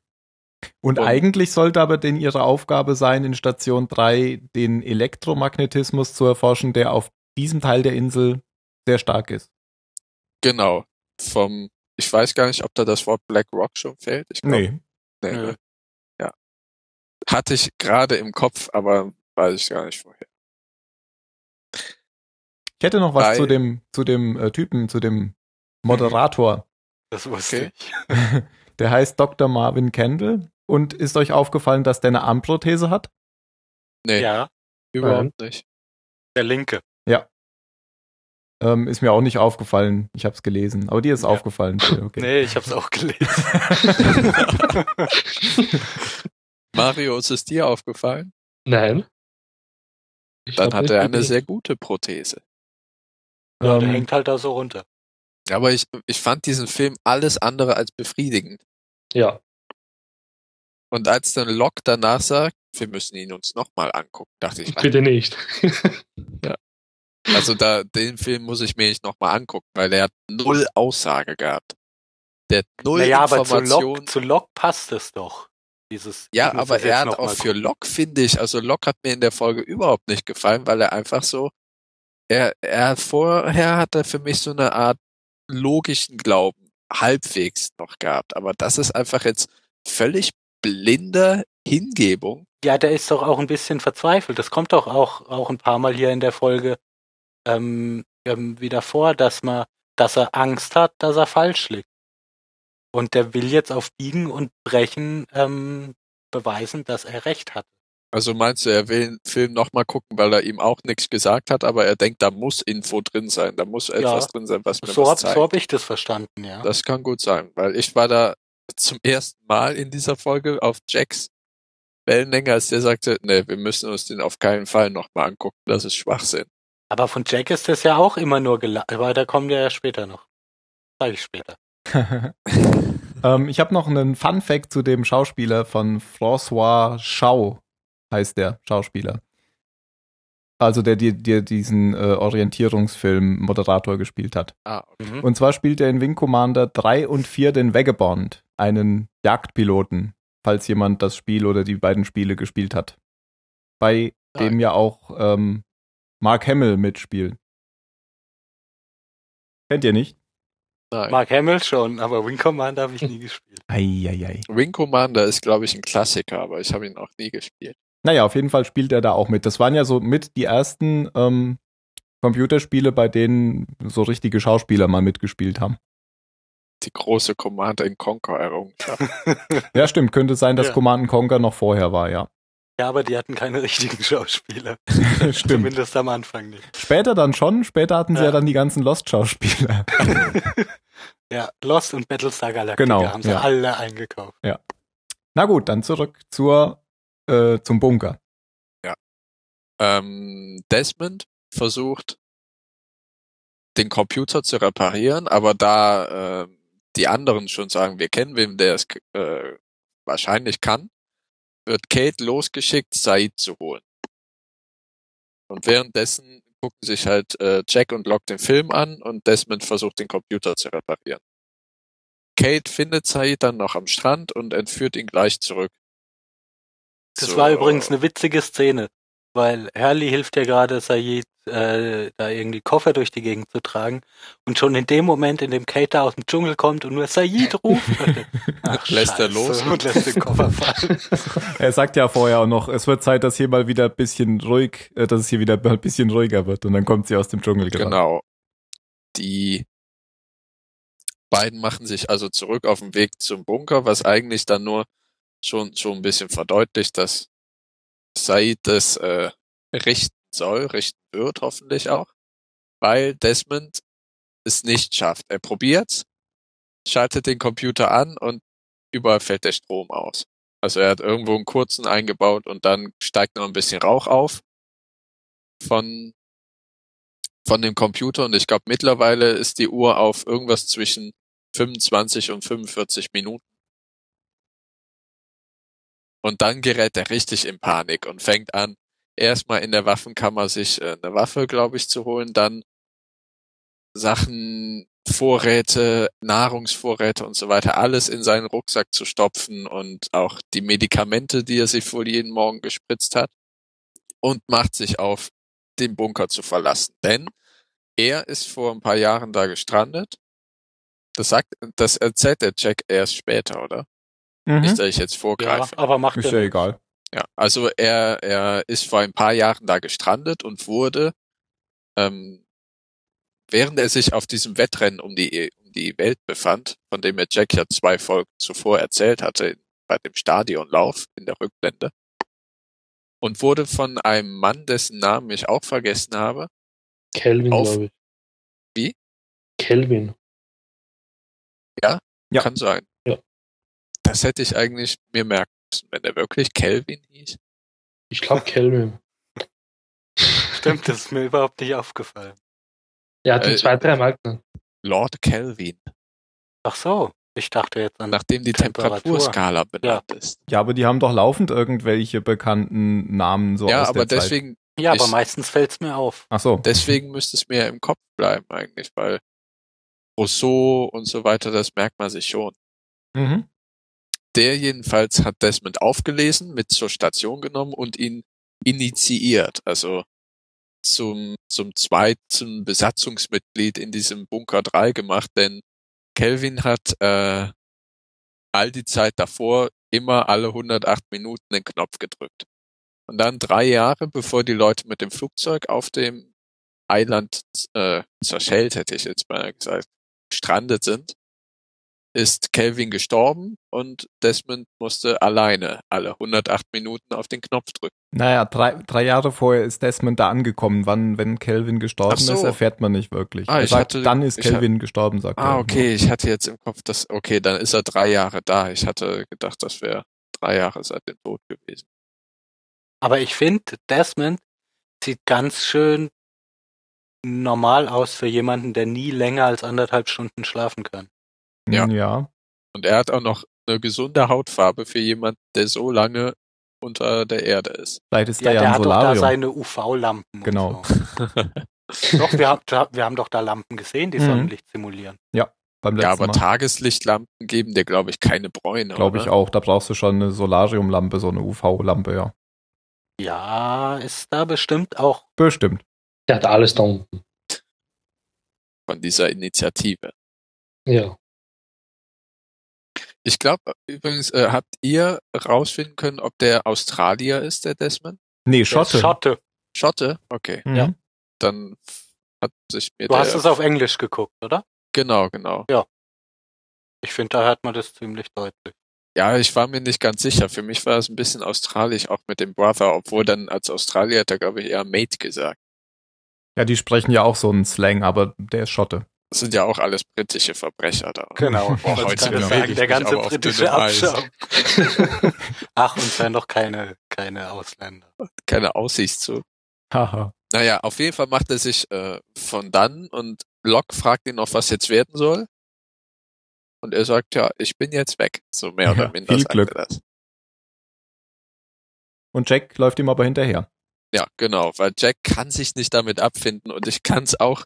Speaker 3: Und,
Speaker 2: Und-
Speaker 3: eigentlich sollte aber denn ihre Aufgabe sein, in Station 3 den Elektromagnetismus zu erforschen, der auf diesem Teil der Insel sehr stark ist.
Speaker 2: Genau. Vom, ich weiß gar nicht, ob da das Wort Black Rock schon fällt. Ich glaub,
Speaker 3: Nee.
Speaker 2: nee,
Speaker 4: Nö.
Speaker 2: ne? Ja. Hatte ich gerade im Kopf, aber weiß ich gar nicht vorher.
Speaker 3: Ich hätte noch was
Speaker 2: Bei-
Speaker 3: zu dem, zu dem äh, Typen, zu dem Moderator.
Speaker 4: Das wusste
Speaker 2: Okay.
Speaker 4: ich.
Speaker 3: Der heißt Dr. Marvin Kendall. Und ist euch aufgefallen, dass der eine Armprothese hat?
Speaker 2: Nee,
Speaker 4: Ja,
Speaker 2: überhaupt nicht.
Speaker 4: der Linke.
Speaker 3: Ähm, ist mir auch nicht aufgefallen. Ich habe es gelesen. Aber dir ist
Speaker 4: Ja.
Speaker 3: aufgefallen. Okay.
Speaker 4: Nee, ich hab's auch gelesen.
Speaker 2: Mario, ist es dir aufgefallen?
Speaker 1: Nein. Ich
Speaker 2: Dann hat er eine sehr gute Prothese.
Speaker 4: Ja, der
Speaker 3: Ähm,
Speaker 4: hängt halt da so runter.
Speaker 2: Aber ich, ich fand diesen Film alles andere als befriedigend.
Speaker 1: Ja.
Speaker 2: Und als dann Locke danach sagt, wir müssen ihn uns nochmal angucken, dachte ich,
Speaker 1: Bitte nicht.
Speaker 2: also da, den Film muss ich mir nicht nochmal angucken, weil er hat null Aussage gehabt. Der hat null
Speaker 4: Naja, aber zu
Speaker 2: Information.
Speaker 4: Lok, zu Lok passt es doch. Dieses,
Speaker 2: Ja, aber er hat auch für. Locke, finde ich, also Locke hat mir in der Folge überhaupt nicht gefallen, weil er einfach so, er, er vorher hat er für mich so eine Art logischen Glauben. halbwegs noch gehabt. Aber das ist einfach jetzt völlig blinder Hingebung.
Speaker 4: Ja, der ist doch auch ein bisschen verzweifelt. Das kommt doch auch, auch ein paar Mal hier in der Folge ähm, ähm, wieder vor, dass man, dass er Angst hat, dass er falsch liegt. Und der will jetzt auf Biegen und Brechen ähm, beweisen, dass er recht hat.
Speaker 2: Also meinst du, er will den Film nochmal gucken, weil er ihm auch nichts gesagt hat, aber er denkt, da muss Info drin sein, da muss etwas drin sein, was mir
Speaker 4: So
Speaker 2: was
Speaker 4: hab,
Speaker 2: zeigt.
Speaker 4: so hab ich das verstanden, ja.
Speaker 2: Das kann gut sein, weil ich war da zum ersten Mal in dieser Folge auf Jacks Wellenlänge, als der sagte, nee, wir müssen uns den auf keinen Fall nochmal angucken, das ist Schwachsinn.
Speaker 4: Aber von Jack ist das ja auch immer nur gelacht. Aber da kommen wir ja später noch. Sag ich später.
Speaker 3: ähm, ich habe noch einen Fun Fact zu dem Schauspieler von François Schau, heißt der Schauspieler. Also der, der, der diesen äh, Orientierungsfilm Moderator gespielt hat.
Speaker 2: Ah, okay.
Speaker 4: Mhm.
Speaker 3: Und zwar spielt er in Wing Commander 3 und 4 den Vagabond, einen Jagdpiloten, falls jemand das Spiel oder die beiden Spiele gespielt hat. Bei dem ja auch ähm, Mark Hamill mitspielt. Kennt ihr nicht?
Speaker 2: Nein.
Speaker 4: Mark Hamill schon, aber Wing Commander habe ich nie gespielt.
Speaker 3: Eieiei.
Speaker 2: Wing Commander ist, glaube ich, ein Klassiker, aber ich habe ihn auch nie gespielt.
Speaker 3: Naja, auf jeden Fall spielt er da auch mit. Das waren ja so mit die ersten ähm, Computerspiele, bei denen so richtige Schauspieler mal mitgespielt haben.
Speaker 2: Die große Command Conquer Errungenschaft.
Speaker 3: Ja, stimmt. Könnte sein, dass
Speaker 4: Ja.
Speaker 3: Command Conquer noch vorher war, ja.
Speaker 4: Ja, aber die hatten keine richtigen Schauspieler.
Speaker 3: stimmt.
Speaker 4: Zumindest am Anfang nicht.
Speaker 3: Später dann schon. Später hatten sie ja,
Speaker 4: Ja.
Speaker 3: dann die ganzen Lost-Schauspieler.
Speaker 4: Ja, Lost und Battlestar Galactica
Speaker 3: Genau,
Speaker 4: haben sie
Speaker 3: ja.
Speaker 4: alle eingekauft.
Speaker 3: Na gut, dann zurück zur, äh, zum Bunker.
Speaker 2: ähm, Desmond versucht, den Computer zu reparieren, aber da äh, die anderen schon sagen, wir kennen wem, der es äh, wahrscheinlich kann, wird Kate losgeschickt, Said zu holen. Und währenddessen gucken sich halt äh, Jack und Locke den Film an und Desmond versucht, den Computer zu reparieren. Kate findet Said dann noch am Strand und entführt ihn gleich zurück.
Speaker 4: Das
Speaker 2: So,
Speaker 4: war übrigens eine witzige Szene, weil Hurley hilft ja gerade Sayid, äh, da irgendwie Koffer durch die Gegend zu tragen. Und schon in dem Moment, in dem Kate da aus dem Dschungel kommt und nur Sayid ruft, ach,
Speaker 2: Lässt er los?
Speaker 4: und lässt den Koffer fallen.
Speaker 3: Er sagt ja vorher auch noch, es wird Zeit, dass hier mal wieder ein bisschen ruhig, äh, dass es hier wieder ein bisschen ruhiger wird. Und dann kommt sie aus dem Dschungel gerannt.
Speaker 2: Genau. Die beiden machen sich also zurück auf den Weg zum Bunker, was eigentlich dann nur schon, schon ein bisschen verdeutlicht, dass Said das äh, richten soll, richten wird hoffentlich auch, weil Desmond es nicht schafft. Er probiert's, schaltet den Computer an und überall fällt der Strom aus. Also er hat irgendwo einen kurzen eingebaut und dann steigt noch ein bisschen Rauch auf von von dem Computer und ich glaube mittlerweile ist die Uhr auf irgendwas zwischen 25 und 45 Minuten. Und dann gerät er richtig in Panik und fängt an, erstmal in der Waffenkammer sich äh, eine Waffe, glaube ich, zu holen, dann Sachen, Vorräte, Nahrungsvorräte und so weiter, alles in seinen Rucksack zu stopfen und auch die Medikamente, die er sich wohl jeden Morgen gespritzt hat und macht sich auf, den Bunker zu verlassen. Denn er ist vor ein paar Jahren da gestrandet. Das sagt, das erzählt der Jack erst später, oder? Nicht,
Speaker 3: Mhm.
Speaker 2: dass ich jetzt
Speaker 4: Ja,
Speaker 2: vorgreife.
Speaker 4: aber macht
Speaker 3: Ist ja
Speaker 4: nicht.
Speaker 3: egal.
Speaker 2: Ja, also er, er ist vor ein paar Jahren da gestrandet und wurde, ähm, während er sich auf diesem Wettrennen um die, um die Welt befand, von dem er Jack ja zwei Folgen zuvor erzählt hatte, bei dem Stadionlauf in der Rückblende, und wurde von einem Mann, dessen Namen ich auch vergessen habe,
Speaker 1: Kelvin,
Speaker 2: Auf-
Speaker 1: glaube ich.
Speaker 2: Wie?
Speaker 1: Kelvin.
Speaker 3: Ja.
Speaker 2: kann sein.
Speaker 1: Ja.
Speaker 2: Das hätte ich eigentlich mir merken müssen, wenn er wirklich Kelvin hieß.
Speaker 1: Ich glaube Kelvin.
Speaker 4: Stimmt, das ist mir überhaupt nicht aufgefallen.
Speaker 1: Er hat ihn
Speaker 2: Äh,
Speaker 1: zwei, drei Mal genannt.
Speaker 2: Lord Kelvin,
Speaker 4: Ach so, ich dachte jetzt an.
Speaker 2: nachdem die
Speaker 4: Temperatur.
Speaker 2: Temperaturskala benannt ist.
Speaker 3: Ja, aber die haben doch laufend irgendwelche bekannten Namen so
Speaker 2: ja,
Speaker 3: aus
Speaker 2: aber
Speaker 3: der Zeit.
Speaker 2: deswegen,
Speaker 4: ja, aber
Speaker 2: ich-
Speaker 4: meistens fällt's mir auf.
Speaker 3: Ach so.
Speaker 2: deswegen müsste es mir im Kopf bleiben eigentlich, weil Rousseau und so weiter, das merkt man sich schon.
Speaker 3: Mhm.
Speaker 2: Der jedenfalls hat Desmond aufgelesen, mit zur Station genommen und ihn initiiert, also zum, zum zweiten Besatzungsmitglied in diesem Bunker 3 gemacht, denn Kelvin hat äh, all die Zeit davor immer alle 108 Minuten den Knopf gedrückt. Und dann drei Jahre, bevor die Leute mit dem Flugzeug auf dem Eiland äh, zerschellt, hätte ich jetzt mal gesagt, gestrandet sind, ist Kelvin gestorben und Desmond musste alleine alle 108 Minuten auf den Knopf drücken.
Speaker 3: Naja, drei, drei Jahre vorher ist Desmond da angekommen. Wann, wenn Kelvin gestorben
Speaker 2: so.
Speaker 3: ist, erfährt man nicht wirklich.
Speaker 2: Ah,
Speaker 3: er
Speaker 2: ich
Speaker 3: sagt,
Speaker 2: hatte-
Speaker 3: dann ist Kelvin gestorben, sagt er.
Speaker 2: Ah, okay, ich hatte jetzt im Kopf, dass, okay, dann ist er drei Jahre da. Ich hatte gedacht, das wäre drei Jahre seit dem Tod gewesen.
Speaker 4: Aber ich finde, Desmond sieht ganz schön normal aus für jemanden, der nie länger als anderthalb Stunden schlafen kann.
Speaker 2: Ja.
Speaker 3: Ja. ja.
Speaker 2: Und er hat auch noch eine gesunde Hautfarbe für jemanden, der so lange unter der Erde ist.
Speaker 3: Vielleicht ist
Speaker 4: Ja,
Speaker 3: da ja
Speaker 4: der
Speaker 3: ein
Speaker 4: hat doch da
Speaker 3: Solarium.
Speaker 4: seine UV-Lampen.
Speaker 3: Genau.
Speaker 4: So. Doch, wir, haben, wir haben doch da Lampen gesehen, die
Speaker 3: Mhm.
Speaker 4: Sonnenlicht simulieren.
Speaker 3: beim
Speaker 2: Ja,
Speaker 3: letzten
Speaker 2: aber
Speaker 3: Mal.
Speaker 2: Tageslichtlampen geben dir, glaube ich, keine Bräune.
Speaker 3: Glaube ich auch. Da brauchst du schon eine Solariumlampe, so eine UV-Lampe, ja.
Speaker 4: Ja, ist da bestimmt auch.
Speaker 3: Bestimmt.
Speaker 1: Der hat alles da unten.
Speaker 2: Von dieser Initiative.
Speaker 1: Ja.
Speaker 2: Ich glaube, übrigens, äh, habt ihr rausfinden können, ob der Australier ist, der Desmond?
Speaker 3: Nee, Schotte.
Speaker 4: Schotte.
Speaker 2: Schotte? Okay.
Speaker 3: Mhm.
Speaker 4: Ja.
Speaker 2: Dann hat sich mir
Speaker 4: Du
Speaker 2: der...
Speaker 4: hast es auf Englisch geguckt, oder?
Speaker 2: Genau, genau.
Speaker 4: Ich finde, da hört man das ziemlich deutlich.
Speaker 2: Ja, ich war mir nicht ganz sicher. Für mich war es ein bisschen australisch, auch mit dem Brother, obwohl dann als Australier hat er, glaube ich, eher Mate gesagt.
Speaker 3: Ja, die sprechen ja auch so einen Slang, aber der ist Schotte.
Speaker 2: Das sind ja auch alles britische Verbrecher da.
Speaker 4: Genau.
Speaker 2: Boah, heute bewege
Speaker 4: sagen, der ganze britische. Abschaum. Ach, und dann noch keine, keine Ausländer.
Speaker 2: Keine Aussicht zu.
Speaker 3: Haha.
Speaker 2: Naja, auf jeden Fall macht er sich äh, von dann und Locke fragt ihn noch, was jetzt werden soll. Und er sagt, ja, ich bin jetzt weg. So mehr oder
Speaker 3: Ja,
Speaker 2: minder
Speaker 3: viel
Speaker 2: sagt
Speaker 3: Glück.
Speaker 2: er das.
Speaker 3: Und Jack läuft ihm aber hinterher.
Speaker 2: Ja, genau, weil Jack kann sich nicht damit abfinden und ich kann es auch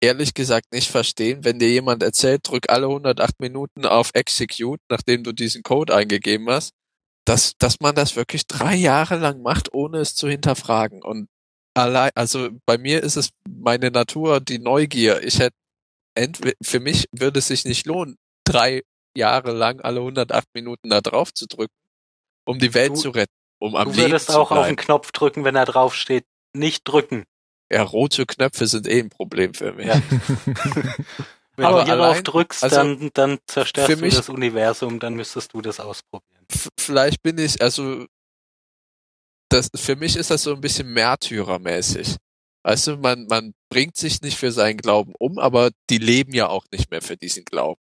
Speaker 2: ehrlich gesagt nicht verstehen, wenn dir jemand erzählt, drück alle 108 Minuten auf Execute, nachdem du diesen Code eingegeben hast, dass, dass man das wirklich drei Jahre lang macht, ohne es zu hinterfragen. Und allein, also bei mir ist es meine Natur, die Neugier. Ich hätte, für mich würde es sich nicht lohnen, drei Jahre lang alle 108 Minuten da drauf zu drücken, um die Welt
Speaker 4: Du-
Speaker 2: zu retten, um am
Speaker 4: du
Speaker 2: Leben
Speaker 4: würdest
Speaker 2: zu
Speaker 4: auch auf den
Speaker 2: bleiben.
Speaker 4: Knopf drücken, wenn er draufsteht. Nicht drücken.
Speaker 2: Ja, rote Knöpfe sind eh ein Problem für mich.
Speaker 4: Ja. Wenn
Speaker 2: Aber
Speaker 4: du hier
Speaker 2: allein-
Speaker 4: drauf drückst,
Speaker 2: also
Speaker 4: dann, dann zerstörst du
Speaker 2: mich-
Speaker 4: das Universum, dann müsstest du das ausprobieren.
Speaker 2: Vielleicht bin ich, also, das, für mich ist das so ein bisschen märtyrermäßig. Weißt du, man, man bringt sich nicht für seinen Glauben um, aber die leben ja auch nicht mehr für diesen Glauben.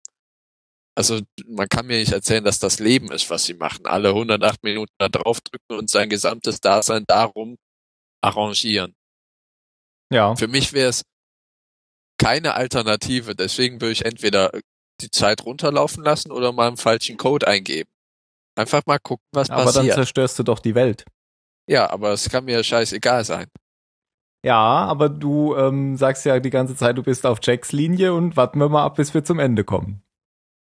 Speaker 2: Also, man kann mir nicht erzählen, dass das Leben ist, was sie machen. Alle 108 Minuten da draufdrücken und sein gesamtes Dasein darum arrangieren.
Speaker 3: Ja.
Speaker 2: Für mich wäre es keine Alternative. Deswegen würde ich entweder die Zeit runterlaufen lassen oder mal einen falschen Code eingeben. Einfach mal gucken, was
Speaker 3: Aber dann
Speaker 2: passiert.
Speaker 3: zerstörst du doch die Welt.
Speaker 2: Ja, aber es kann mir scheißegal sein.
Speaker 3: Ja, aber du ähm, sagst ja die ganze Zeit, du bist auf Jacks Linie und warten wir mal ab, bis wir zum Ende kommen.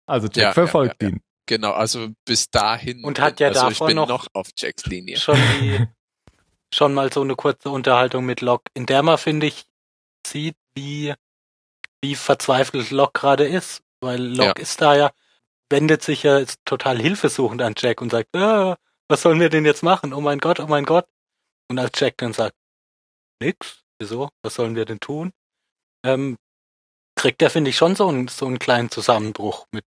Speaker 3: Also Jack
Speaker 2: Ja,
Speaker 3: verfolgt
Speaker 2: ja, ja,
Speaker 3: ihn.
Speaker 2: Genau, also bis dahin.
Speaker 4: Und hat ja
Speaker 2: also ich
Speaker 4: davor
Speaker 2: bin
Speaker 4: noch-
Speaker 2: noch auf Jacks Linie.
Speaker 4: Schon die, schon mal so eine kurze Unterhaltung mit Locke, in der man, finde ich, sieht, wie, wie verzweifelt Locke gerade ist. Weil Locke ist da ja, wendet sich ja ist total hilfesuchend an Jack und sagt, ah, was sollen wir denn jetzt machen? Oh mein Gott, oh mein Gott. Und als Jack dann sagt, nix, wieso? Was sollen wir denn tun? Ähm, kriegt er, finde ich, schon so einen, so einen kleinen Zusammenbruch mit,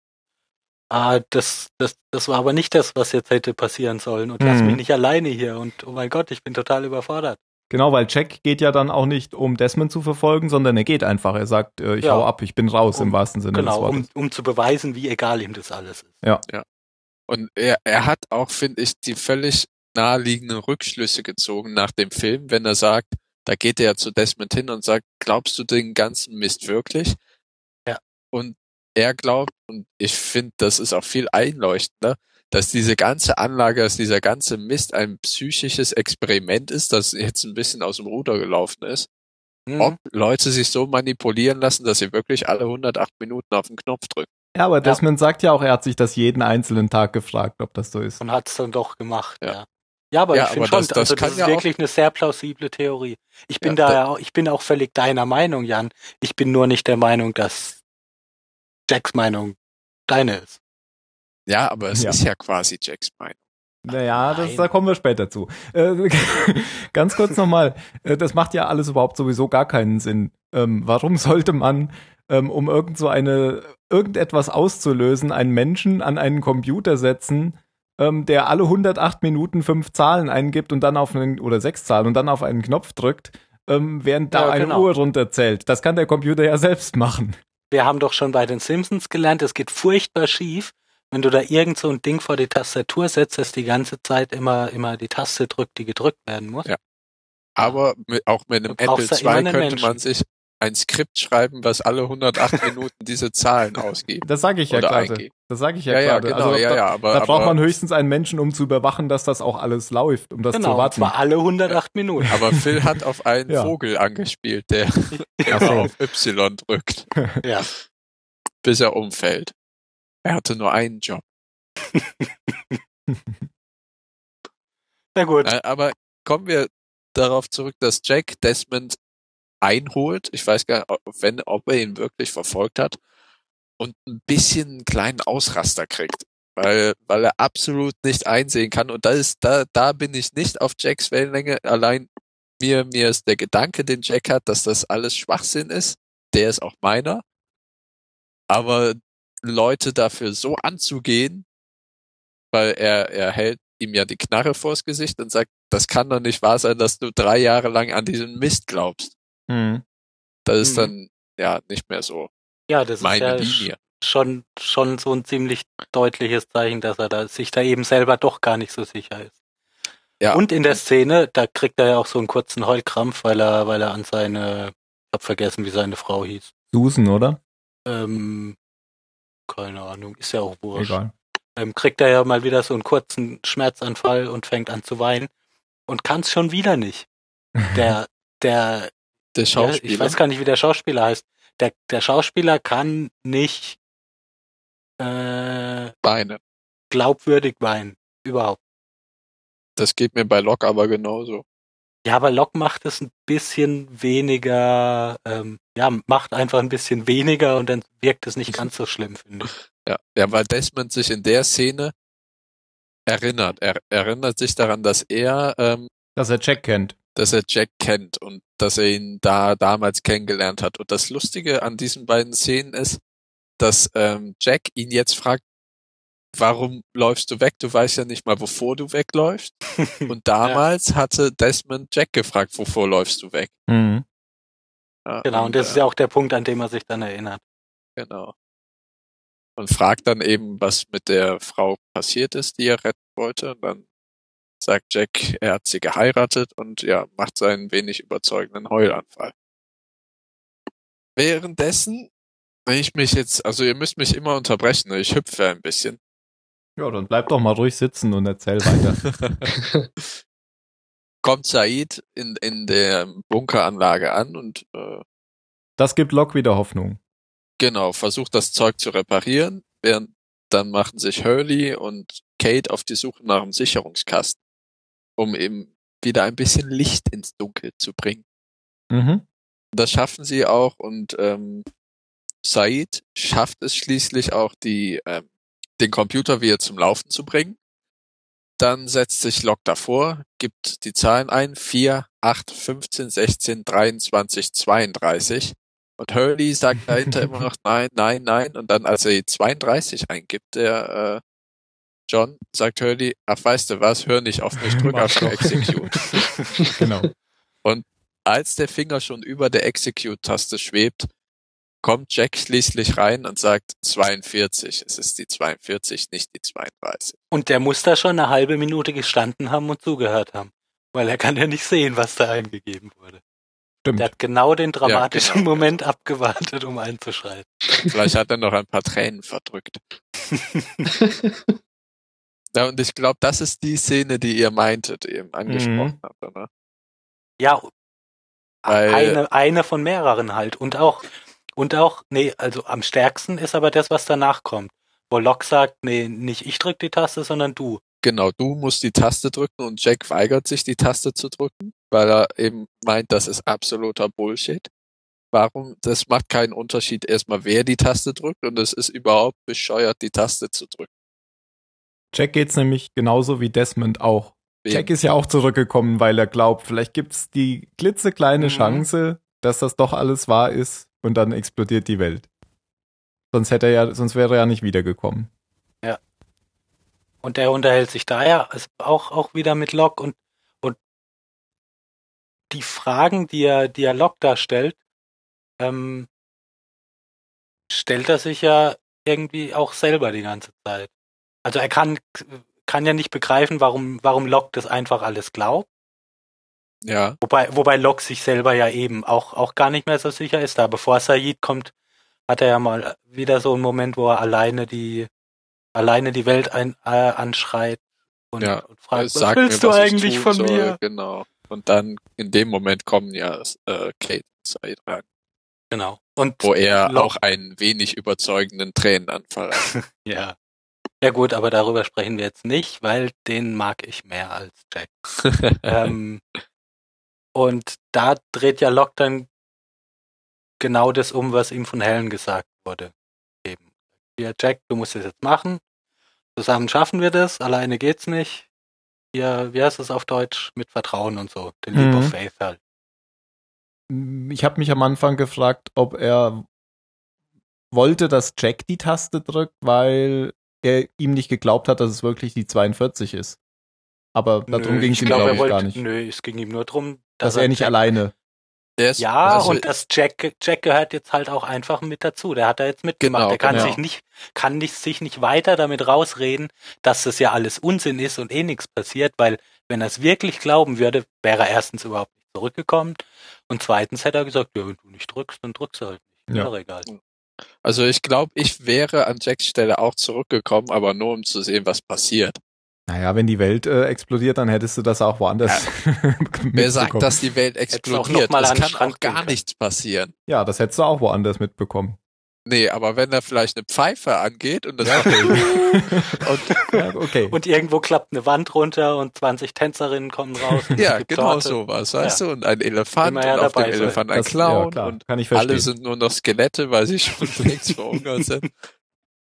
Speaker 4: ah, das, das, das war aber nicht das, was jetzt hätte passieren sollen und lass
Speaker 3: Mhm.
Speaker 4: mich nicht alleine hier und oh mein Gott, ich bin total überfordert.
Speaker 3: Genau, weil Jack geht ja dann auch nicht, um Desmond zu verfolgen, sondern er geht einfach. Er sagt, äh, ich
Speaker 4: Ja.
Speaker 3: hau ab, ich bin raus
Speaker 4: Um-
Speaker 3: im wahrsten Sinne
Speaker 4: Genau,
Speaker 3: des
Speaker 4: um,
Speaker 3: Wortes.
Speaker 4: um zu beweisen, wie egal ihm das alles ist.
Speaker 2: Und er, er hat auch, finde ich, die völlig naheliegenden Rückschlüsse gezogen nach dem Film, wenn er sagt, da geht er ja zu Desmond hin und sagt, glaubst du den ganzen Mist wirklich?
Speaker 4: Ja.
Speaker 2: Und er glaubt, und ich finde, das ist auch viel einleuchtender, dass diese ganze Anlage, dass dieser ganze Mist ein psychisches Experiment ist, das jetzt ein bisschen aus dem Ruder gelaufen ist.
Speaker 4: Mhm.
Speaker 2: Ob Leute sich so manipulieren lassen, dass sie wirklich alle 108 Minuten auf den Knopf drücken.
Speaker 3: Ja, aber Desmond sagt ja auch, er hat sich das jeden einzelnen Tag gefragt, ob das so ist.
Speaker 4: Und hat es dann doch gemacht,
Speaker 2: Ja.
Speaker 4: ja. Ja, aber
Speaker 2: Ja,
Speaker 4: ich finde schon,
Speaker 2: das- das
Speaker 4: also das ist
Speaker 2: ja auch-
Speaker 4: wirklich eine sehr plausible Theorie. Ich bin
Speaker 2: Ja,
Speaker 4: da
Speaker 2: da-
Speaker 4: ja auch, ich bin auch völlig deiner Meinung, Jan. Ich bin nur nicht der Meinung, dass Jacks Meinung deine ist.
Speaker 2: Ja, aber es
Speaker 3: Ja.
Speaker 2: ist ja quasi Jacks Meinung.
Speaker 3: Naja, das,
Speaker 4: Nein.
Speaker 3: da kommen wir später zu. Äh, ganz kurz nochmal, äh, das macht ja alles überhaupt sowieso gar keinen Sinn. Ähm, warum sollte man, ähm, um irgend so eine, irgendetwas auszulösen, einen Menschen an einen Computer setzen, ähm, der alle 108 Minuten fünf Zahlen eingibt und dann auf einen, oder sechs Zahlen und dann auf einen Knopf drückt, ähm, während da
Speaker 4: Ja,
Speaker 3: eine
Speaker 4: genau.
Speaker 3: Uhr runterzählt. Das kann der Computer ja selbst machen.
Speaker 4: Wir haben doch schon bei den Simpsons gelernt, es geht furchtbar schief, wenn du da irgend so ein Ding vor die Tastatur setzt, das die ganze Zeit immer, immer die Taste drückt, die gedrückt werden muss.
Speaker 2: Ja. Aber mit, auch mit einem Apple II könnte
Speaker 4: Menschen.
Speaker 2: man sich ein Skript schreiben, was alle 108 Minuten diese Zahlen ausgibt.
Speaker 3: Das sage ich ja
Speaker 2: Oder
Speaker 3: gerade. Das sage ich ja,
Speaker 2: Ja, ja,
Speaker 3: gerade.
Speaker 2: genau,
Speaker 3: also,
Speaker 2: ja,
Speaker 3: da,
Speaker 2: ja, aber,
Speaker 3: da braucht
Speaker 2: aber,
Speaker 3: man höchstens einen Menschen, um zu überwachen, dass das auch alles läuft, um das
Speaker 4: genau,
Speaker 3: zu warten.
Speaker 4: zwar alle 108 Minuten.
Speaker 2: aber Phil hat auf einen
Speaker 3: Ja.
Speaker 2: Vogel angespielt, der immer
Speaker 3: so.
Speaker 2: auf Y drückt,
Speaker 4: Ja.
Speaker 2: bis er umfällt. Er hatte nur einen Job.
Speaker 4: Na gut.
Speaker 2: Äh, Aber kommen wir darauf zurück, dass Jack Desmond einholt. Ich weiß gar nicht, ob- wenn, ob er ihn wirklich verfolgt hat und ein bisschen einen kleinen Ausraster kriegt, weil, weil er absolut nicht einsehen kann. Und da ist, da, da bin ich nicht auf Jacks Wellenlänge. Allein mir, mir ist der Gedanke, den Jack hat, dass das alles Schwachsinn ist. Der ist auch meiner. Aber Leute dafür so anzugehen, weil er, er hält ihm ja die Knarre vors Gesicht und sagt, das kann doch nicht wahr sein, dass du drei Jahre lang an diesen Mist glaubst.
Speaker 3: Mhm.
Speaker 2: Das ist dann ja nicht mehr so
Speaker 4: Ja, das
Speaker 2: meine
Speaker 4: ist ja
Speaker 2: Linie.
Speaker 4: schon, schon so ein ziemlich deutliches Zeichen, dass er da, sich da eben selber doch gar nicht so sicher ist.
Speaker 2: Ja.
Speaker 4: Und in der Szene, da kriegt er ja auch so einen kurzen Heulkrampf, weil er, weil er an seine, ich hab vergessen, wie seine Frau hieß.
Speaker 3: Susan, oder?
Speaker 4: Ähm, keine Ahnung, ist ja auch wurscht.
Speaker 3: Egal.
Speaker 4: Ähm, kriegt er ja mal wieder so einen kurzen Schmerzanfall und fängt an zu weinen und kann es schon wieder nicht. Der, der,
Speaker 2: Der
Speaker 4: ja,
Speaker 2: Schauspieler.
Speaker 4: ich weiß gar nicht, wie der Schauspieler heißt. Der, der Schauspieler kann nicht äh,
Speaker 2: Beine.
Speaker 4: glaubwürdig weinen. Überhaupt.
Speaker 2: Das geht mir bei Locke aber genauso.
Speaker 4: Ja, aber Locke macht es ein bisschen weniger, ähm, ja, macht einfach ein bisschen weniger und dann wirkt es nicht ganz so schlimm, finde ich.
Speaker 2: Ja, ja, weil Desmond sich in der Szene erinnert. Er erinnert sich daran, dass er, ähm,
Speaker 3: Dass er Jack kennt.
Speaker 2: Dass er Jack kennt und dass er ihn da damals kennengelernt hat. Und das Lustige an diesen beiden Szenen ist, dass ähm, Jack ihn jetzt fragt, warum läufst du weg? Du weißt ja nicht mal, wovor du wegläufst. Und damals hatte Desmond Jack gefragt, wovor läufst du weg?
Speaker 3: Mhm.
Speaker 2: Ja,
Speaker 4: Genau, und das ist
Speaker 2: äh,
Speaker 4: ja auch der Punkt, an dem er sich dann erinnert.
Speaker 2: Genau. Und fragt dann eben, was mit der Frau passiert ist, die er retten wollte. Und dann sagt Jack, er hat sie geheiratet und ja, macht seinen wenig überzeugenden Heulanfall. Währenddessen, wenn ich mich jetzt, also ihr müsst mich immer unterbrechen, ne? ich hüpfe ein bisschen.
Speaker 3: Ja, dann bleib doch mal ruhig sitzen und erzähl weiter.
Speaker 2: Kommt Said in, in der Bunkeranlage an und äh,
Speaker 3: Das gibt Locke wieder Hoffnung.
Speaker 2: Genau, versucht das Zeug zu reparieren, während dann machen sich Hurley und Kate auf die Suche nach einem Sicherungskasten, um eben wieder ein bisschen Licht ins Dunkel zu bringen.
Speaker 3: Mhm.
Speaker 2: Das schaffen sie auch und ähm, Said schafft es schließlich auch, die, ähm, den Computer wieder zum Laufen zu bringen. Dann setzt sich Locke davor, gibt die Zahlen ein, 4, 8, 15, 16, 23, 32. Und Hurley sagt dahinter immer noch nein, nein, nein. Und dann, als er die 32 eingibt, der äh, John, sagt Hurley, ach weißt du was, hör nicht auf mich, drück auf. Execute.
Speaker 3: Genau.
Speaker 2: Als der Finger schon über der Execute-Taste schwebt, kommt Jack schließlich rein und sagt 42. Es ist die 42, nicht die 32.
Speaker 4: Und der muss da schon eine halbe Minute gestanden haben und zugehört haben. Weil er kann ja nicht sehen, was da eingegeben wurde.
Speaker 3: Stimmt.
Speaker 4: Der hat genau den dramatischen
Speaker 2: genau.
Speaker 4: Moment abgewartet, um einzuschreiten.
Speaker 2: Vielleicht hat er noch ein paar Tränen verdrückt. Ja, und ich glaube, das ist die Szene, die ihr meintet, eben angesprochen
Speaker 3: Mhm.
Speaker 2: habt, oder?
Speaker 4: Ja,
Speaker 2: Weil-
Speaker 4: eine, eine von mehreren halt. Und auch, und auch, nee, also am stärksten ist aber das, was danach kommt. Wo Locke sagt, nee, nicht ich drück die Taste, sondern du.
Speaker 2: Genau, du musst die Taste drücken und Jack weigert sich, die Taste zu drücken, weil er eben meint, das ist absoluter Bullshit. warum, das macht keinen Unterschied erstmal, wer die Taste drückt und es ist überhaupt bescheuert, die Taste zu drücken.
Speaker 3: Jack geht's nämlich genauso wie Desmond auch.
Speaker 2: Wem?
Speaker 3: Jack ist ja auch zurückgekommen, weil er glaubt, vielleicht gibt's die klitzekleine
Speaker 4: Mhm.
Speaker 3: Chance, dass das doch alles wahr ist und dann explodiert die Welt. Sonst hätte er ja, sonst wäre er ja nicht wiedergekommen.
Speaker 4: Und er unterhält sich da ja also auch, auch wieder mit Locke und, und die Fragen, die er, die er Locke da stellt, ähm, stellt er sich ja irgendwie auch selber die ganze Zeit. Also er kann, kann ja nicht begreifen, warum, warum Locke das einfach alles glaubt.
Speaker 2: Ja,
Speaker 4: Wobei, wobei Locke sich selber ja eben auch, auch gar nicht mehr so sicher ist. Da bevor Said kommt, hat er ja mal wieder so einen Moment, wo er alleine die, alleine die Welt ein, äh, anschreit und,
Speaker 2: Ja,
Speaker 4: und fragt, was
Speaker 2: sag
Speaker 4: willst
Speaker 2: mir,
Speaker 4: du
Speaker 2: was ich
Speaker 4: eigentlich von
Speaker 2: soll.
Speaker 4: mir?
Speaker 2: Genau. Und dann in dem Moment kommen ja äh, Kate und Said rein,
Speaker 4: Genau. Und
Speaker 2: wo er
Speaker 4: Locke-
Speaker 2: auch einen wenig überzeugenden Tränenanfall hat.
Speaker 4: ja. Ja gut, aber darüber sprechen wir jetzt nicht, weil den mag ich mehr als Jack. ähm, und da dreht ja Locke dann genau das um, was ihm von Helen gesagt wurde. Eben. Hier, Jack, du musst es jetzt machen. Zusammen schaffen wir das, alleine geht's nicht. Hier, wie heißt es auf Deutsch? Mit Vertrauen und so. Den Leap
Speaker 3: Mhm.
Speaker 4: of Faith halt.
Speaker 3: Ich habe mich am Anfang gefragt, ob er wollte, dass Jack die Taste drückt, weil er ihm nicht geglaubt hat, dass es wirklich die 42 ist. Aber darum ging es ihm,
Speaker 4: glaub,
Speaker 3: glaube
Speaker 4: er
Speaker 3: ich,
Speaker 4: wollte-
Speaker 3: gar nicht.
Speaker 4: Nö, es ging ihm nur darum,
Speaker 3: dass er nicht
Speaker 4: Jack-
Speaker 3: alleine.
Speaker 2: Ist,
Speaker 4: Ja,
Speaker 2: also,
Speaker 4: und das Jack, Jack gehört jetzt halt auch einfach mit dazu. Der hat da jetzt mitgemacht.
Speaker 2: Genau,
Speaker 4: der kann
Speaker 3: genau.
Speaker 4: sich nicht, kann nicht, sich nicht weiter damit rausreden, dass das ja alles Unsinn ist und eh nichts passiert, weil wenn er es wirklich glauben würde, wäre er erstens überhaupt nicht zurückgekommen und zweitens hätte er gesagt, ja, wenn du nicht drückst, dann drückst du halt nicht.
Speaker 3: Ja.
Speaker 4: Ist egal.
Speaker 2: Also ich glaube, ich wäre an Jacks Stelle auch zurückgekommen, aber nur um zu sehen, was passiert.
Speaker 3: Naja, wenn die Welt äh, explodiert, dann hättest du das auch woanders.
Speaker 2: Wer sagt, dass die Welt explodiert? Es kann auch gar nichts passieren.
Speaker 3: Ja, das hättest du auch woanders mitbekommen.
Speaker 2: Nee, aber wenn da vielleicht eine Pfeife angeht und das
Speaker 3: und, ja, okay.
Speaker 4: Und irgendwo klappt eine Wand runter und 20 Tänzerinnen kommen raus.
Speaker 2: ja, genau
Speaker 4: Torte.
Speaker 2: sowas, weißt du? Und ein Elefant
Speaker 4: ja
Speaker 2: und auf dem. Elefant ein
Speaker 3: Das- ja,
Speaker 2: Clown und
Speaker 3: kann ich verstehen.
Speaker 2: alle sind nur noch Skelette, weil sie schon längst verhungert sind.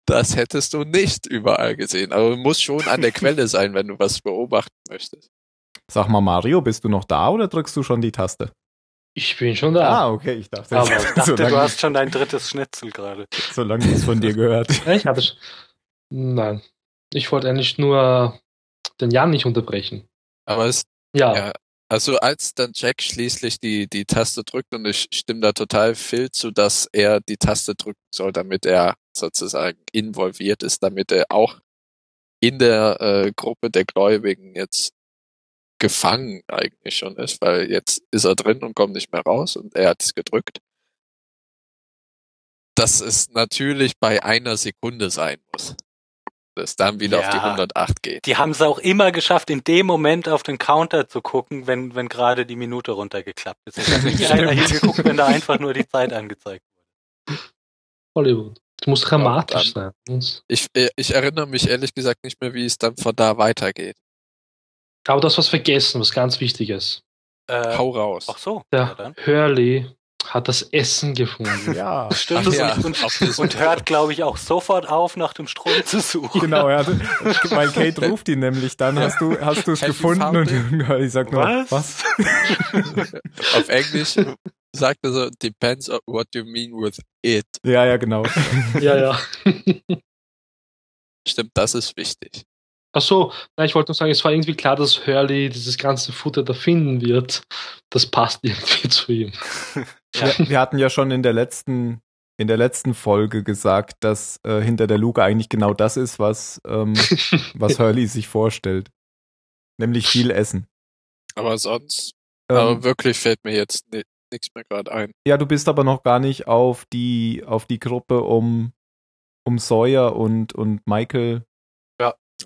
Speaker 2: Das hättest du nicht überall gesehen. Aber du musst schon an der Quelle sein, wenn du was beobachten möchtest.
Speaker 3: Sag mal, Mario, bist du noch da oder drückst du schon die Taste?
Speaker 1: Ich bin schon da.
Speaker 3: Ah, okay, ich dachte,
Speaker 1: Aber
Speaker 4: Ich dachte, du hast schon dein drittes Schnitzel gerade.
Speaker 3: solange ich es von dir gehört.
Speaker 1: Ich hatte. sch- Nein. Ich wollte eigentlich nur den Jan nicht unterbrechen.
Speaker 2: Aber es
Speaker 1: Ja.
Speaker 2: Ja, also als dann Jack schließlich die, die Taste drückt und ich stimme da total Phil zu, dass er die Taste drücken soll, damit er sozusagen involviert ist, damit er auch in der äh, Gruppe der Gläubigen jetzt gefangen eigentlich schon ist, weil jetzt ist er drin und kommt nicht mehr raus und er hat es gedrückt. Dass es natürlich bei einer Sekunde sein muss. Dass dann wieder auf die
Speaker 4: Ja.
Speaker 2: 108 geht.
Speaker 4: Die haben es auch immer geschafft, in dem Moment auf den Counter zu gucken, wenn, wenn gerade die Minute runtergeklappt ist. Es hat nicht einer hingeguckt, wenn da einfach nur die Zeit angezeigt wurde.
Speaker 1: Hollywood. Es muss dramatisch
Speaker 2: dann-
Speaker 1: sein.
Speaker 2: Ich, äh, ich erinnere mich ehrlich gesagt nicht mehr, wie es dann von da weitergeht.
Speaker 1: Aber du hast was vergessen, was ganz wichtig ist.
Speaker 4: Äh,
Speaker 2: Hau raus.
Speaker 4: ach so.
Speaker 1: Der
Speaker 4: Ja.
Speaker 1: Hurley hat das Essen gefunden.
Speaker 3: Ja,
Speaker 4: Stimmt.
Speaker 2: Ach ja,
Speaker 4: und,
Speaker 2: das-
Speaker 4: und hört, glaube ich, auch sofort auf, nach dem Strom zu suchen.
Speaker 3: genau, ja. Weil Kate ruft ihn nämlich dann, hast du hast du es gefunden und ich sag nur,
Speaker 4: Was?
Speaker 3: was?
Speaker 2: Auf Englisch sagt er so, depends on what you mean with it.
Speaker 3: Ja, ja, genau.
Speaker 1: ja, ja.
Speaker 2: Stimmt, das ist wichtig.
Speaker 1: Ach so, nein, ich wollte nur sagen, es war irgendwie klar, dass Hurley dieses ganze Futter da finden wird. Das passt irgendwie zu ihm.
Speaker 3: Wir, wir hatten ja schon in der letzten in der letzten Folge gesagt, dass äh, hinter der Luke eigentlich genau das ist, was ähm, was Hurley sich vorstellt, nämlich viel Essen.
Speaker 2: Aber sonst,
Speaker 3: Ähm,
Speaker 2: aber wirklich fällt mir jetzt ni nichts mehr gerade ein.
Speaker 3: Ja, du bist aber noch gar nicht auf die auf die Gruppe um um Sawyer und und Michael.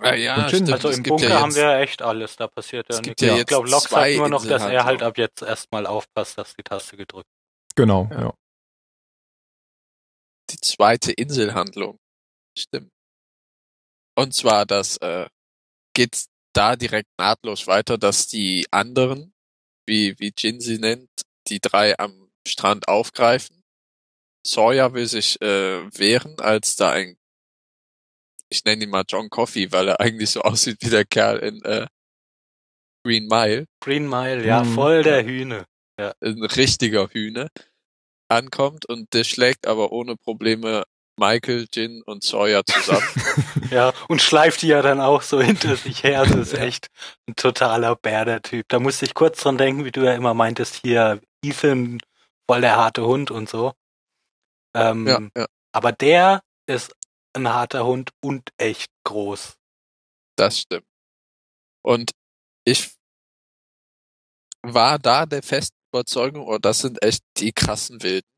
Speaker 2: Ah, ja, stimmt.
Speaker 4: Also im Bunker
Speaker 2: ja
Speaker 4: haben wir echt alles, da passiert ja nichts.
Speaker 2: ja
Speaker 4: ich
Speaker 2: jetzt
Speaker 4: glaube, Locke sagt nur noch, dass er halt ab jetzt erstmal aufpasst, dass die Taste gedrückt
Speaker 3: Genau,
Speaker 2: Ja.
Speaker 3: ja.
Speaker 2: die zweite Inselhandlung. Stimmt. Und zwar, das äh, geht da direkt nahtlos weiter, dass die anderen, wie, wie Jin sie nennt, die drei am Strand aufgreifen. Sawyer will sich äh, wehren, als da ein, ich nenne ihn mal John Coffey, weil er eigentlich so aussieht wie der Kerl in äh, Green Mile,
Speaker 4: Green Mile, ja,
Speaker 3: Mhm.
Speaker 4: voll der Hühne.
Speaker 2: ein richtiger Hühne, ankommt und der schlägt aber ohne Probleme Michael, Jin und Sawyer zusammen.
Speaker 4: Ja, und schleift die ja dann auch so hinter sich her. Das ist echt ein totaler Bär, der Typ. Da musste ich kurz dran denken, wie du ja immer meintest, hier Ethan, voll der harte Hund und so. Ähm,
Speaker 2: ja, ja,
Speaker 4: Aber der ist ein harter Hund und echt groß.
Speaker 2: das stimmt. Und ich war da der festen Überzeugung, oh, das sind echt die krassen Wilden.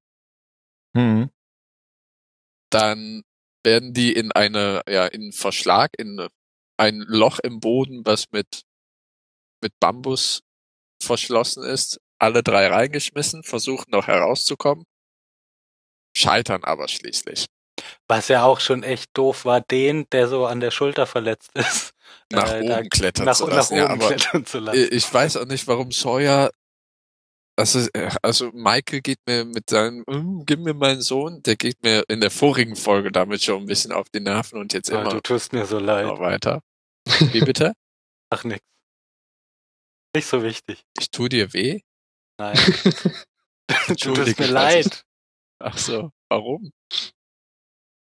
Speaker 3: Hm.
Speaker 2: dann werden die in eine, ja, in Verschlag, in ein Loch im Boden, was mit, mit Bambus verschlossen ist, alle drei reingeschmissen, versuchen noch herauszukommen, scheitern aber schließlich.
Speaker 4: Was ja auch schon echt doof war, den, der so an der Schulter verletzt ist,
Speaker 2: Nach
Speaker 4: äh,
Speaker 2: oben
Speaker 4: da-
Speaker 2: klettern
Speaker 4: nach,
Speaker 2: zu
Speaker 4: nach
Speaker 2: lassen.
Speaker 4: oben
Speaker 2: ja,
Speaker 4: klettern zu lassen.
Speaker 2: ich weiß auch nicht, warum Sawyer also, äh, also Michael geht mir mit seinem, "Mm, gib mir meinen Sohn, der geht mir in der vorigen Folge damit schon ein bisschen auf die Nerven und jetzt
Speaker 4: Ah,
Speaker 2: immer
Speaker 4: du tust mir so leid.
Speaker 2: noch weiter. Wie bitte?
Speaker 4: Ach nix. Nicht so wichtig.
Speaker 2: Ich tu dir weh?
Speaker 4: Nein. du tust mir leid.
Speaker 2: Ach so, warum?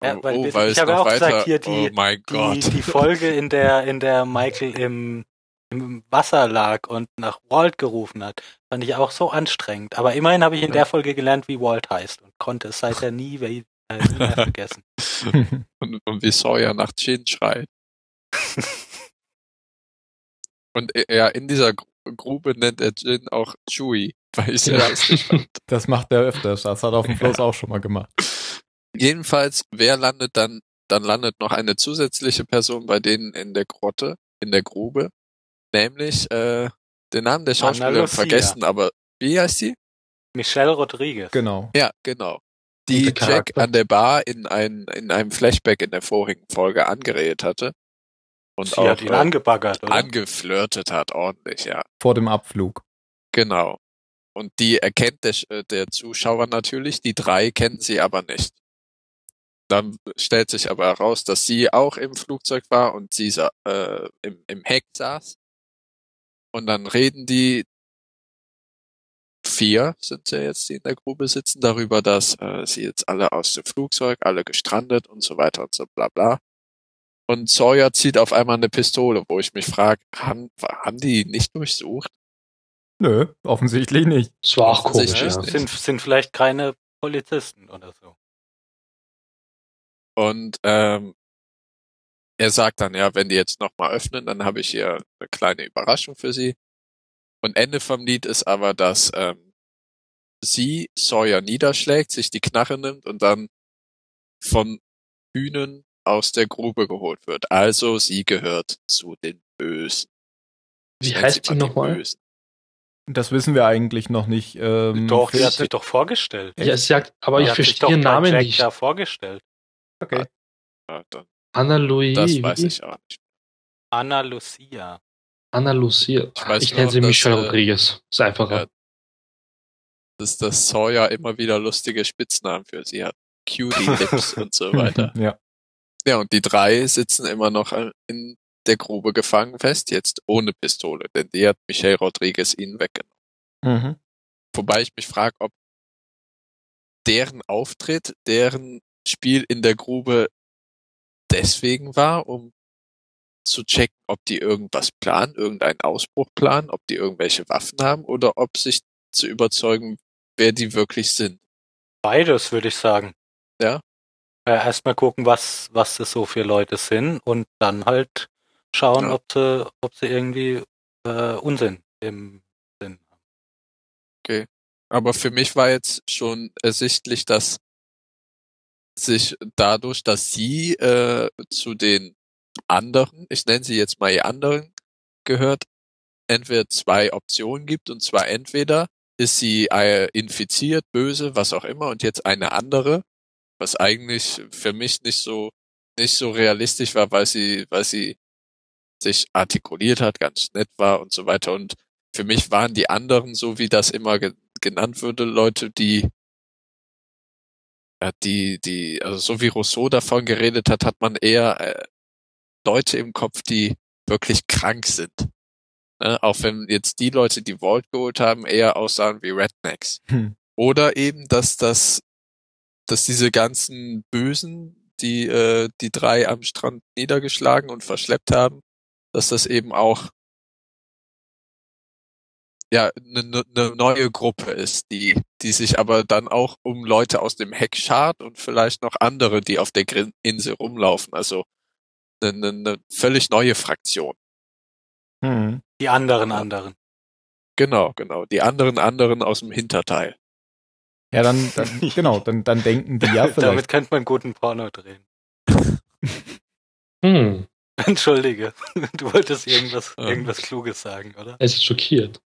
Speaker 4: Ja,
Speaker 2: oh,
Speaker 4: weil
Speaker 2: oh,
Speaker 4: wir-
Speaker 2: weil
Speaker 4: ich habe ja auch
Speaker 2: weiter,
Speaker 4: gesagt, hier die-
Speaker 2: oh mein
Speaker 4: Die,
Speaker 2: Gott.
Speaker 4: die Folge, in der, in der Michael im, im Wasser lag und nach Walt gerufen hat, fand ich auch so anstrengend. Aber immerhin habe ich in
Speaker 2: Ja.
Speaker 4: der Folge gelernt, wie Walt heißt und konnte es seither nie, äh, nie mehr vergessen.
Speaker 2: und, und wie Sawyer nach Chin schreit. Und ja, in dieser Gru- Grube nennt er Jin auch Chewie, weil ich sehr
Speaker 3: Ja.
Speaker 2: lustig fand.
Speaker 3: Das macht er öfters. Das hat er auf dem Floß auch schon mal gemacht.
Speaker 2: Jedenfalls, wer landet dann? Dann landet noch eine zusätzliche Person bei denen in der Grotte, in der Grube. Nämlich, äh, den Namen der Schauspielerin vergessen, aber wie heißt sie?
Speaker 4: Michelle Rodriguez.
Speaker 3: Genau.
Speaker 2: Ja, genau. Die Jack
Speaker 1: Charakter.
Speaker 2: an der Bar in, ein, in einem Flashback in der vorigen Folge angeredet hatte. Und
Speaker 4: Sie
Speaker 2: auch
Speaker 4: hat ihn
Speaker 2: äh,
Speaker 4: angebaggert, oder?
Speaker 2: angeflirtet hat, ordentlich, ja.
Speaker 3: Vor dem Abflug.
Speaker 2: Genau. Und die erkennt der, äh, der Zuschauer natürlich, die drei kennen sie aber nicht. Dann stellt sich aber heraus, dass sie auch im Flugzeug war und sie äh, im, im Heck saß. Und dann reden die vier sind ja jetzt, die in der Grube sitzen, darüber, dass äh, sie jetzt alle aus dem Flugzeug, alle gestrandet und so weiter und so bla bla. Und Sawyer zieht auf einmal eine Pistole, wo ich mich frage, haben, haben die nicht durchsucht?
Speaker 3: Nö, offensichtlich nicht.
Speaker 1: Das war auch komisch. Ja.
Speaker 4: sind, sind vielleicht keine Polizisten oder so.
Speaker 2: Und ähm, er sagt dann, ja, wenn die jetzt nochmal öffnen, dann habe ich hier eine kleine Überraschung für sie. Und Ende vom Lied ist aber, dass ähm, sie Sawyer niederschlägt, sich die Knarre nimmt und dann von Hühnen aus der Grube geholt wird. Also sie gehört zu den Bösen.
Speaker 1: Wie heißt
Speaker 2: sie
Speaker 1: nochmal?
Speaker 3: Das wissen wir eigentlich noch nicht. Ähm,
Speaker 4: doch, die hat sich doch vorgestellt.
Speaker 1: Ja, sie sagt, aber
Speaker 4: Die
Speaker 1: ich verstehe
Speaker 4: bei
Speaker 1: Namen
Speaker 4: Jack
Speaker 1: nicht.
Speaker 4: da vorgestellt.
Speaker 3: Okay.
Speaker 2: Dann,
Speaker 1: Anna Louis.
Speaker 2: das weiß ich auch nicht.
Speaker 4: Anna Lucia.
Speaker 1: Anna Lucia.
Speaker 2: Ich weiß
Speaker 1: Ich
Speaker 2: nur,
Speaker 1: nenne sie
Speaker 2: dass,
Speaker 1: Michelle
Speaker 2: äh,
Speaker 1: Rodriguez. Ist einfacher.
Speaker 2: Ja. Dass das Sawyer immer wieder lustige Spitznamen für sie hat. Cutie Lips und so weiter.
Speaker 3: ja.
Speaker 2: Ja, und die drei sitzen immer noch in der Grube gefangen fest, jetzt ohne Pistole, denn die hat Michelle Rodriguez ihnen weggenommen.
Speaker 3: Mhm.
Speaker 2: Wobei ich mich frage, ob deren Auftritt, deren Spiel in der Grube deswegen war, um zu checken, ob die irgendwas planen, irgendeinen Ausbruch planen, ob die irgendwelche Waffen haben oder ob sich zu überzeugen, wer die wirklich sind.
Speaker 4: Beides, würde ich sagen.
Speaker 2: Ja.
Speaker 4: Äh, Erstmal gucken, was, was das so für Leute sind und dann halt schauen,
Speaker 2: Ja.
Speaker 4: ob sie, ob sie irgendwie äh, Unsinn im Sinn haben.
Speaker 2: Aber für mich war jetzt schon ersichtlich, dass sich dadurch, dass sie äh, zu den anderen, ich nenne sie jetzt mal die anderen, gehört, entweder zwei Optionen gibt. Und zwar entweder ist sie äh, infiziert, böse, was auch immer und jetzt eine andere, was eigentlich für mich nicht so nicht so realistisch war, weil sie weil sie sich artikuliert hat, ganz nett war und so weiter. Und für mich waren die anderen, so wie das immer ge genannt würde, Leute, die ja, die, die, also so wie Rousseau davon geredet hat, hat man eher äh, Leute im Kopf, die wirklich krank sind. Ne? Auch wenn jetzt die Leute, die Vault geholt haben, eher aussahen wie Rednecks.
Speaker 3: Hm.
Speaker 2: Oder eben, dass das, dass diese ganzen Bösen, die äh, die drei am Strand niedergeschlagen und verschleppt haben, dass das eben auch ja eine ne, ne neue Gruppe ist, die die sich aber dann auch um Leute aus dem Heck schart und vielleicht noch andere, die auf der Grin Insel rumlaufen. Also eine, ne, ne völlig neue Fraktion.
Speaker 3: Hm.
Speaker 4: Die anderen anderen.
Speaker 2: Genau, genau. Die anderen anderen aus dem Hinterteil.
Speaker 3: Ja, dann, dann genau, dann, dann denken die ja
Speaker 4: Damit
Speaker 3: vielleicht.
Speaker 4: könnte man guten Porno drehen.
Speaker 1: Hm,
Speaker 4: Entschuldige, du wolltest irgendwas,
Speaker 2: Ähm.
Speaker 4: irgendwas Kluges sagen, oder?
Speaker 1: es ist schockiert.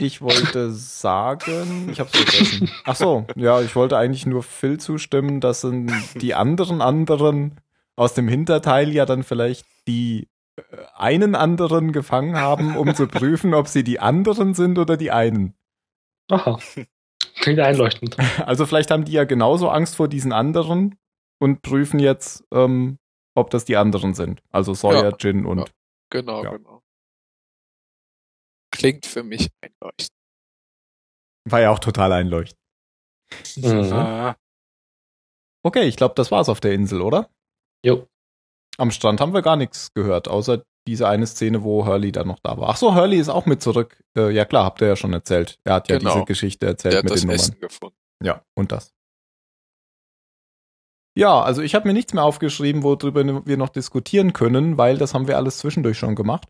Speaker 3: Ich wollte sagen, ich hab's vergessen. Ach so, ja, ich wollte eigentlich nur Phil zustimmen, dass sind die anderen anderen aus dem Hinterteil ja dann vielleicht die äh, einen anderen gefangen haben, um zu prüfen, ob sie die anderen sind oder die einen.
Speaker 1: Aha. Klingt einleuchtend.
Speaker 3: Also vielleicht haben die ja genauso Angst vor diesen anderen und prüfen jetzt, ähm, ob das die anderen sind. Also Sawyer,
Speaker 2: Ja.
Speaker 3: Jin und
Speaker 2: Ja. Genau,
Speaker 3: Ja.
Speaker 2: genau. Klingt für mich einleuchtend.
Speaker 3: war ja auch total einleuchtend.
Speaker 1: Mhm.
Speaker 4: Ah,
Speaker 3: Okay, ich glaube, das war's auf der Insel, oder?
Speaker 1: Jo.
Speaker 3: Am Strand haben wir gar nichts gehört, außer diese eine Szene, wo Hurley dann noch da war. Ach so, Hurley ist auch mit zurück. Äh, ja klar, habt ihr ja schon erzählt. Er hat ja
Speaker 2: Genau.
Speaker 3: diese Geschichte
Speaker 2: Der
Speaker 3: erzählt
Speaker 2: hat
Speaker 3: mit
Speaker 2: das
Speaker 3: den Nummern.
Speaker 2: Essen gefunden.
Speaker 3: Ja, und das. Ja, also ich habe mir nichts mehr aufgeschrieben, worüber wir noch diskutieren können, weil das haben wir alles zwischendurch schon gemacht.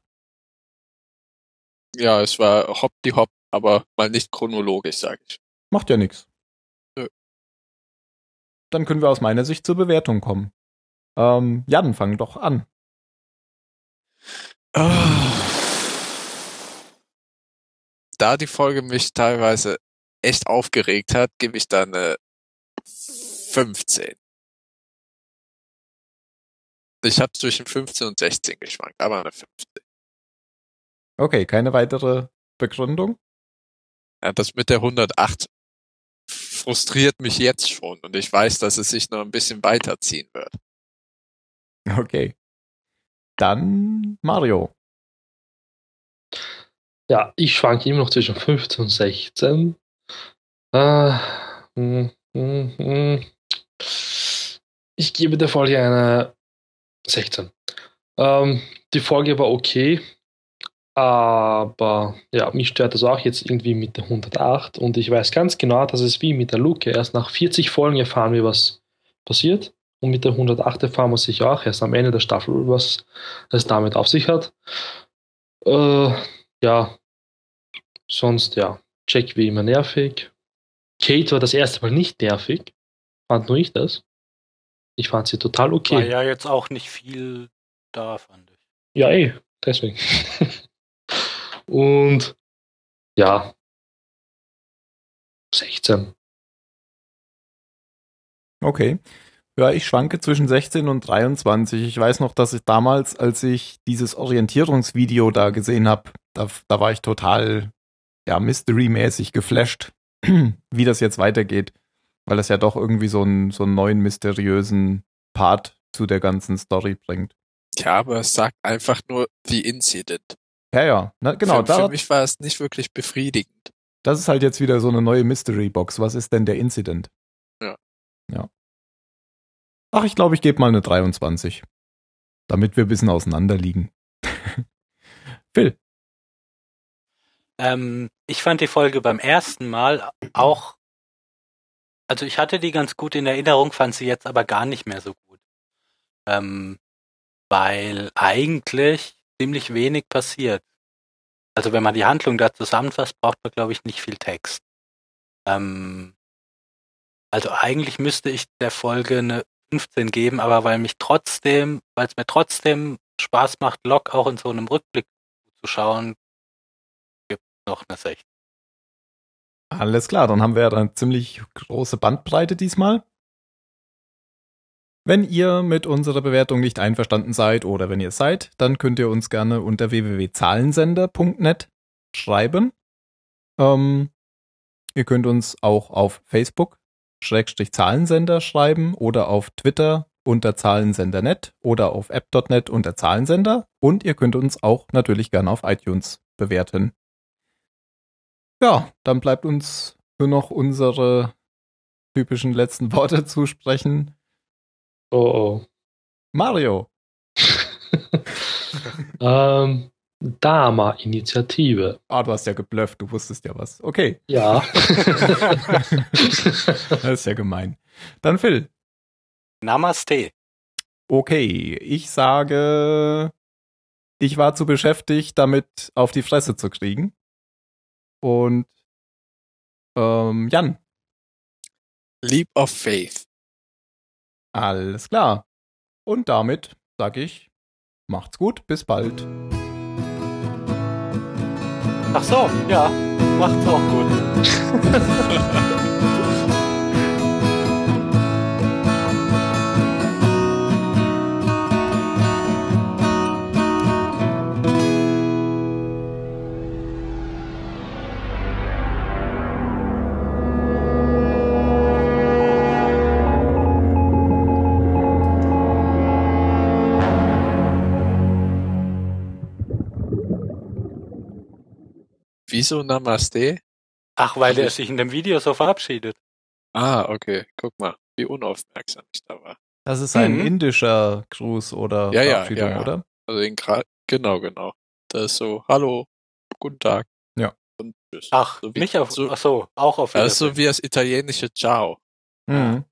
Speaker 2: Ja, es war hopp die hopp, aber mal nicht chronologisch, sage ich.
Speaker 3: Macht ja nichts. Dann können wir aus meiner Sicht zur Bewertung kommen. Ähm, Jan, fang doch an.
Speaker 2: Da die Folge mich teilweise echt aufgeregt hat, gebe ich da eine 15. Ich habe zwischen 15 und 16 geschwankt, aber eine 15.
Speaker 3: Okay, keine weitere Begründung?
Speaker 2: Ja, das mit der 108 frustriert mich jetzt schon und ich weiß, dass es sich noch ein bisschen weiterziehen wird.
Speaker 3: Okay. Dann Mario.
Speaker 1: Ja, ich schwanke immer noch zwischen 15 und 16. Äh, hm, hm. Ich gebe der Folge eine 16. Ähm, die Folge war okay, aber ja, mich stört das auch jetzt irgendwie mit der 108 und ich weiß ganz genau, dass es wie mit der Luke erst nach 40 Folgen erfahren wir, was passiert. Und mit der 108 erfahren wir sich auch erst am Ende der Staffel, was es damit auf sich hat. Äh, ja, sonst ja, Jack wie immer nervig. Kate war das erste Mal nicht nervig. Fand nur ich das. Ich fand sie total
Speaker 4: War
Speaker 1: okay.
Speaker 4: ja jetzt auch nicht viel da, fand ich.
Speaker 1: Ja, eh, deswegen. Und ja, 16.
Speaker 3: Okay. Ja, ich schwanke zwischen 16 und 23. Ich weiß noch, dass ich damals, als ich dieses Orientierungsvideo da gesehen habe, da, da war ich total, ja, Mystery-mäßig geflasht, wie das jetzt weitergeht. Weil das ja doch irgendwie so einen, so einen neuen mysteriösen Part zu der ganzen Story bringt.
Speaker 2: Ja, aber es sagt einfach nur The Incident.
Speaker 3: Ja, ja, na, genau.
Speaker 2: für,
Speaker 3: Da,
Speaker 2: für mich war es nicht wirklich befriedigend.
Speaker 3: das ist halt jetzt wieder so eine neue Mystery-Box. Was ist denn der Incident?
Speaker 2: Ja.
Speaker 3: Ja. Ach, ich glaube, ich gebe mal eine 23. Damit wir ein bisschen auseinander liegen. Phil.
Speaker 4: Ähm, ich fand die Folge beim ersten Mal auch, also ich hatte die ganz gut in Erinnerung, fand sie jetzt aber gar nicht mehr so gut. Ähm, weil eigentlich ziemlich wenig passiert. Also wenn man die Handlung da zusammenfasst, braucht man, glaube ich, nicht viel Text. Ähm, also eigentlich müsste ich der Folge eine 15 geben, aber weil mich trotzdem, weil es mir trotzdem Spaß macht, Lok auch in so einem Rückblick zu schauen, gibt noch eine 16.
Speaker 3: Alles klar, dann haben wir eine ziemlich große Bandbreite diesmal. Wenn ihr mit unserer Bewertung nicht einverstanden seid oder wenn ihr seid, dann könnt ihr uns gerne unter www.zahlensender.net schreiben. Ähm, ihr könnt uns auch auf Facebook Schrägstrich Zahlensender schreiben oder auf Twitter unter Zahlensender.net oder auf app.net unter Zahlensender und ihr könnt uns auch natürlich gerne auf iTunes bewerten. Ja, dann bleibt uns nur noch unsere typischen letzten Worte zu sprechen.
Speaker 1: Oh
Speaker 3: Mario.
Speaker 1: oh. ähm, Dama-Initiative.
Speaker 3: Ah, du hast ja geblufft, du wusstest ja was. Okay.
Speaker 1: Ja.
Speaker 3: das ist ja gemein. Dann Phil.
Speaker 4: Namaste.
Speaker 3: Okay, ich sage, ich war zu beschäftigt, damit auf die Fresse zu kriegen. Und ähm, Jan.
Speaker 2: Leap of Faith.
Speaker 3: Alles klar. Und damit sage ich, macht's gut, bis bald.
Speaker 4: Ach so, ja, macht's auch gut.
Speaker 2: Wieso Namaste?
Speaker 4: Ach, weil er sich in dem Video so verabschiedet.
Speaker 2: Ah, okay. Guck mal, wie unaufmerksam ich da war.
Speaker 3: Das ist ein
Speaker 4: Mhm.
Speaker 3: indischer Gruß oder
Speaker 2: Ja, ja,
Speaker 3: Verabschiedung,
Speaker 2: ja, ja.
Speaker 3: oder?
Speaker 2: Also den Gra genau, genau. Das ist so, hallo, guten Tag.
Speaker 3: Ja.
Speaker 2: Und tschüss.
Speaker 4: Ach,
Speaker 2: So wie-
Speaker 4: nicht auf,
Speaker 2: so-
Speaker 4: ach so, auch auf
Speaker 2: Das ist so wie das italienische Ciao.
Speaker 3: Mhm.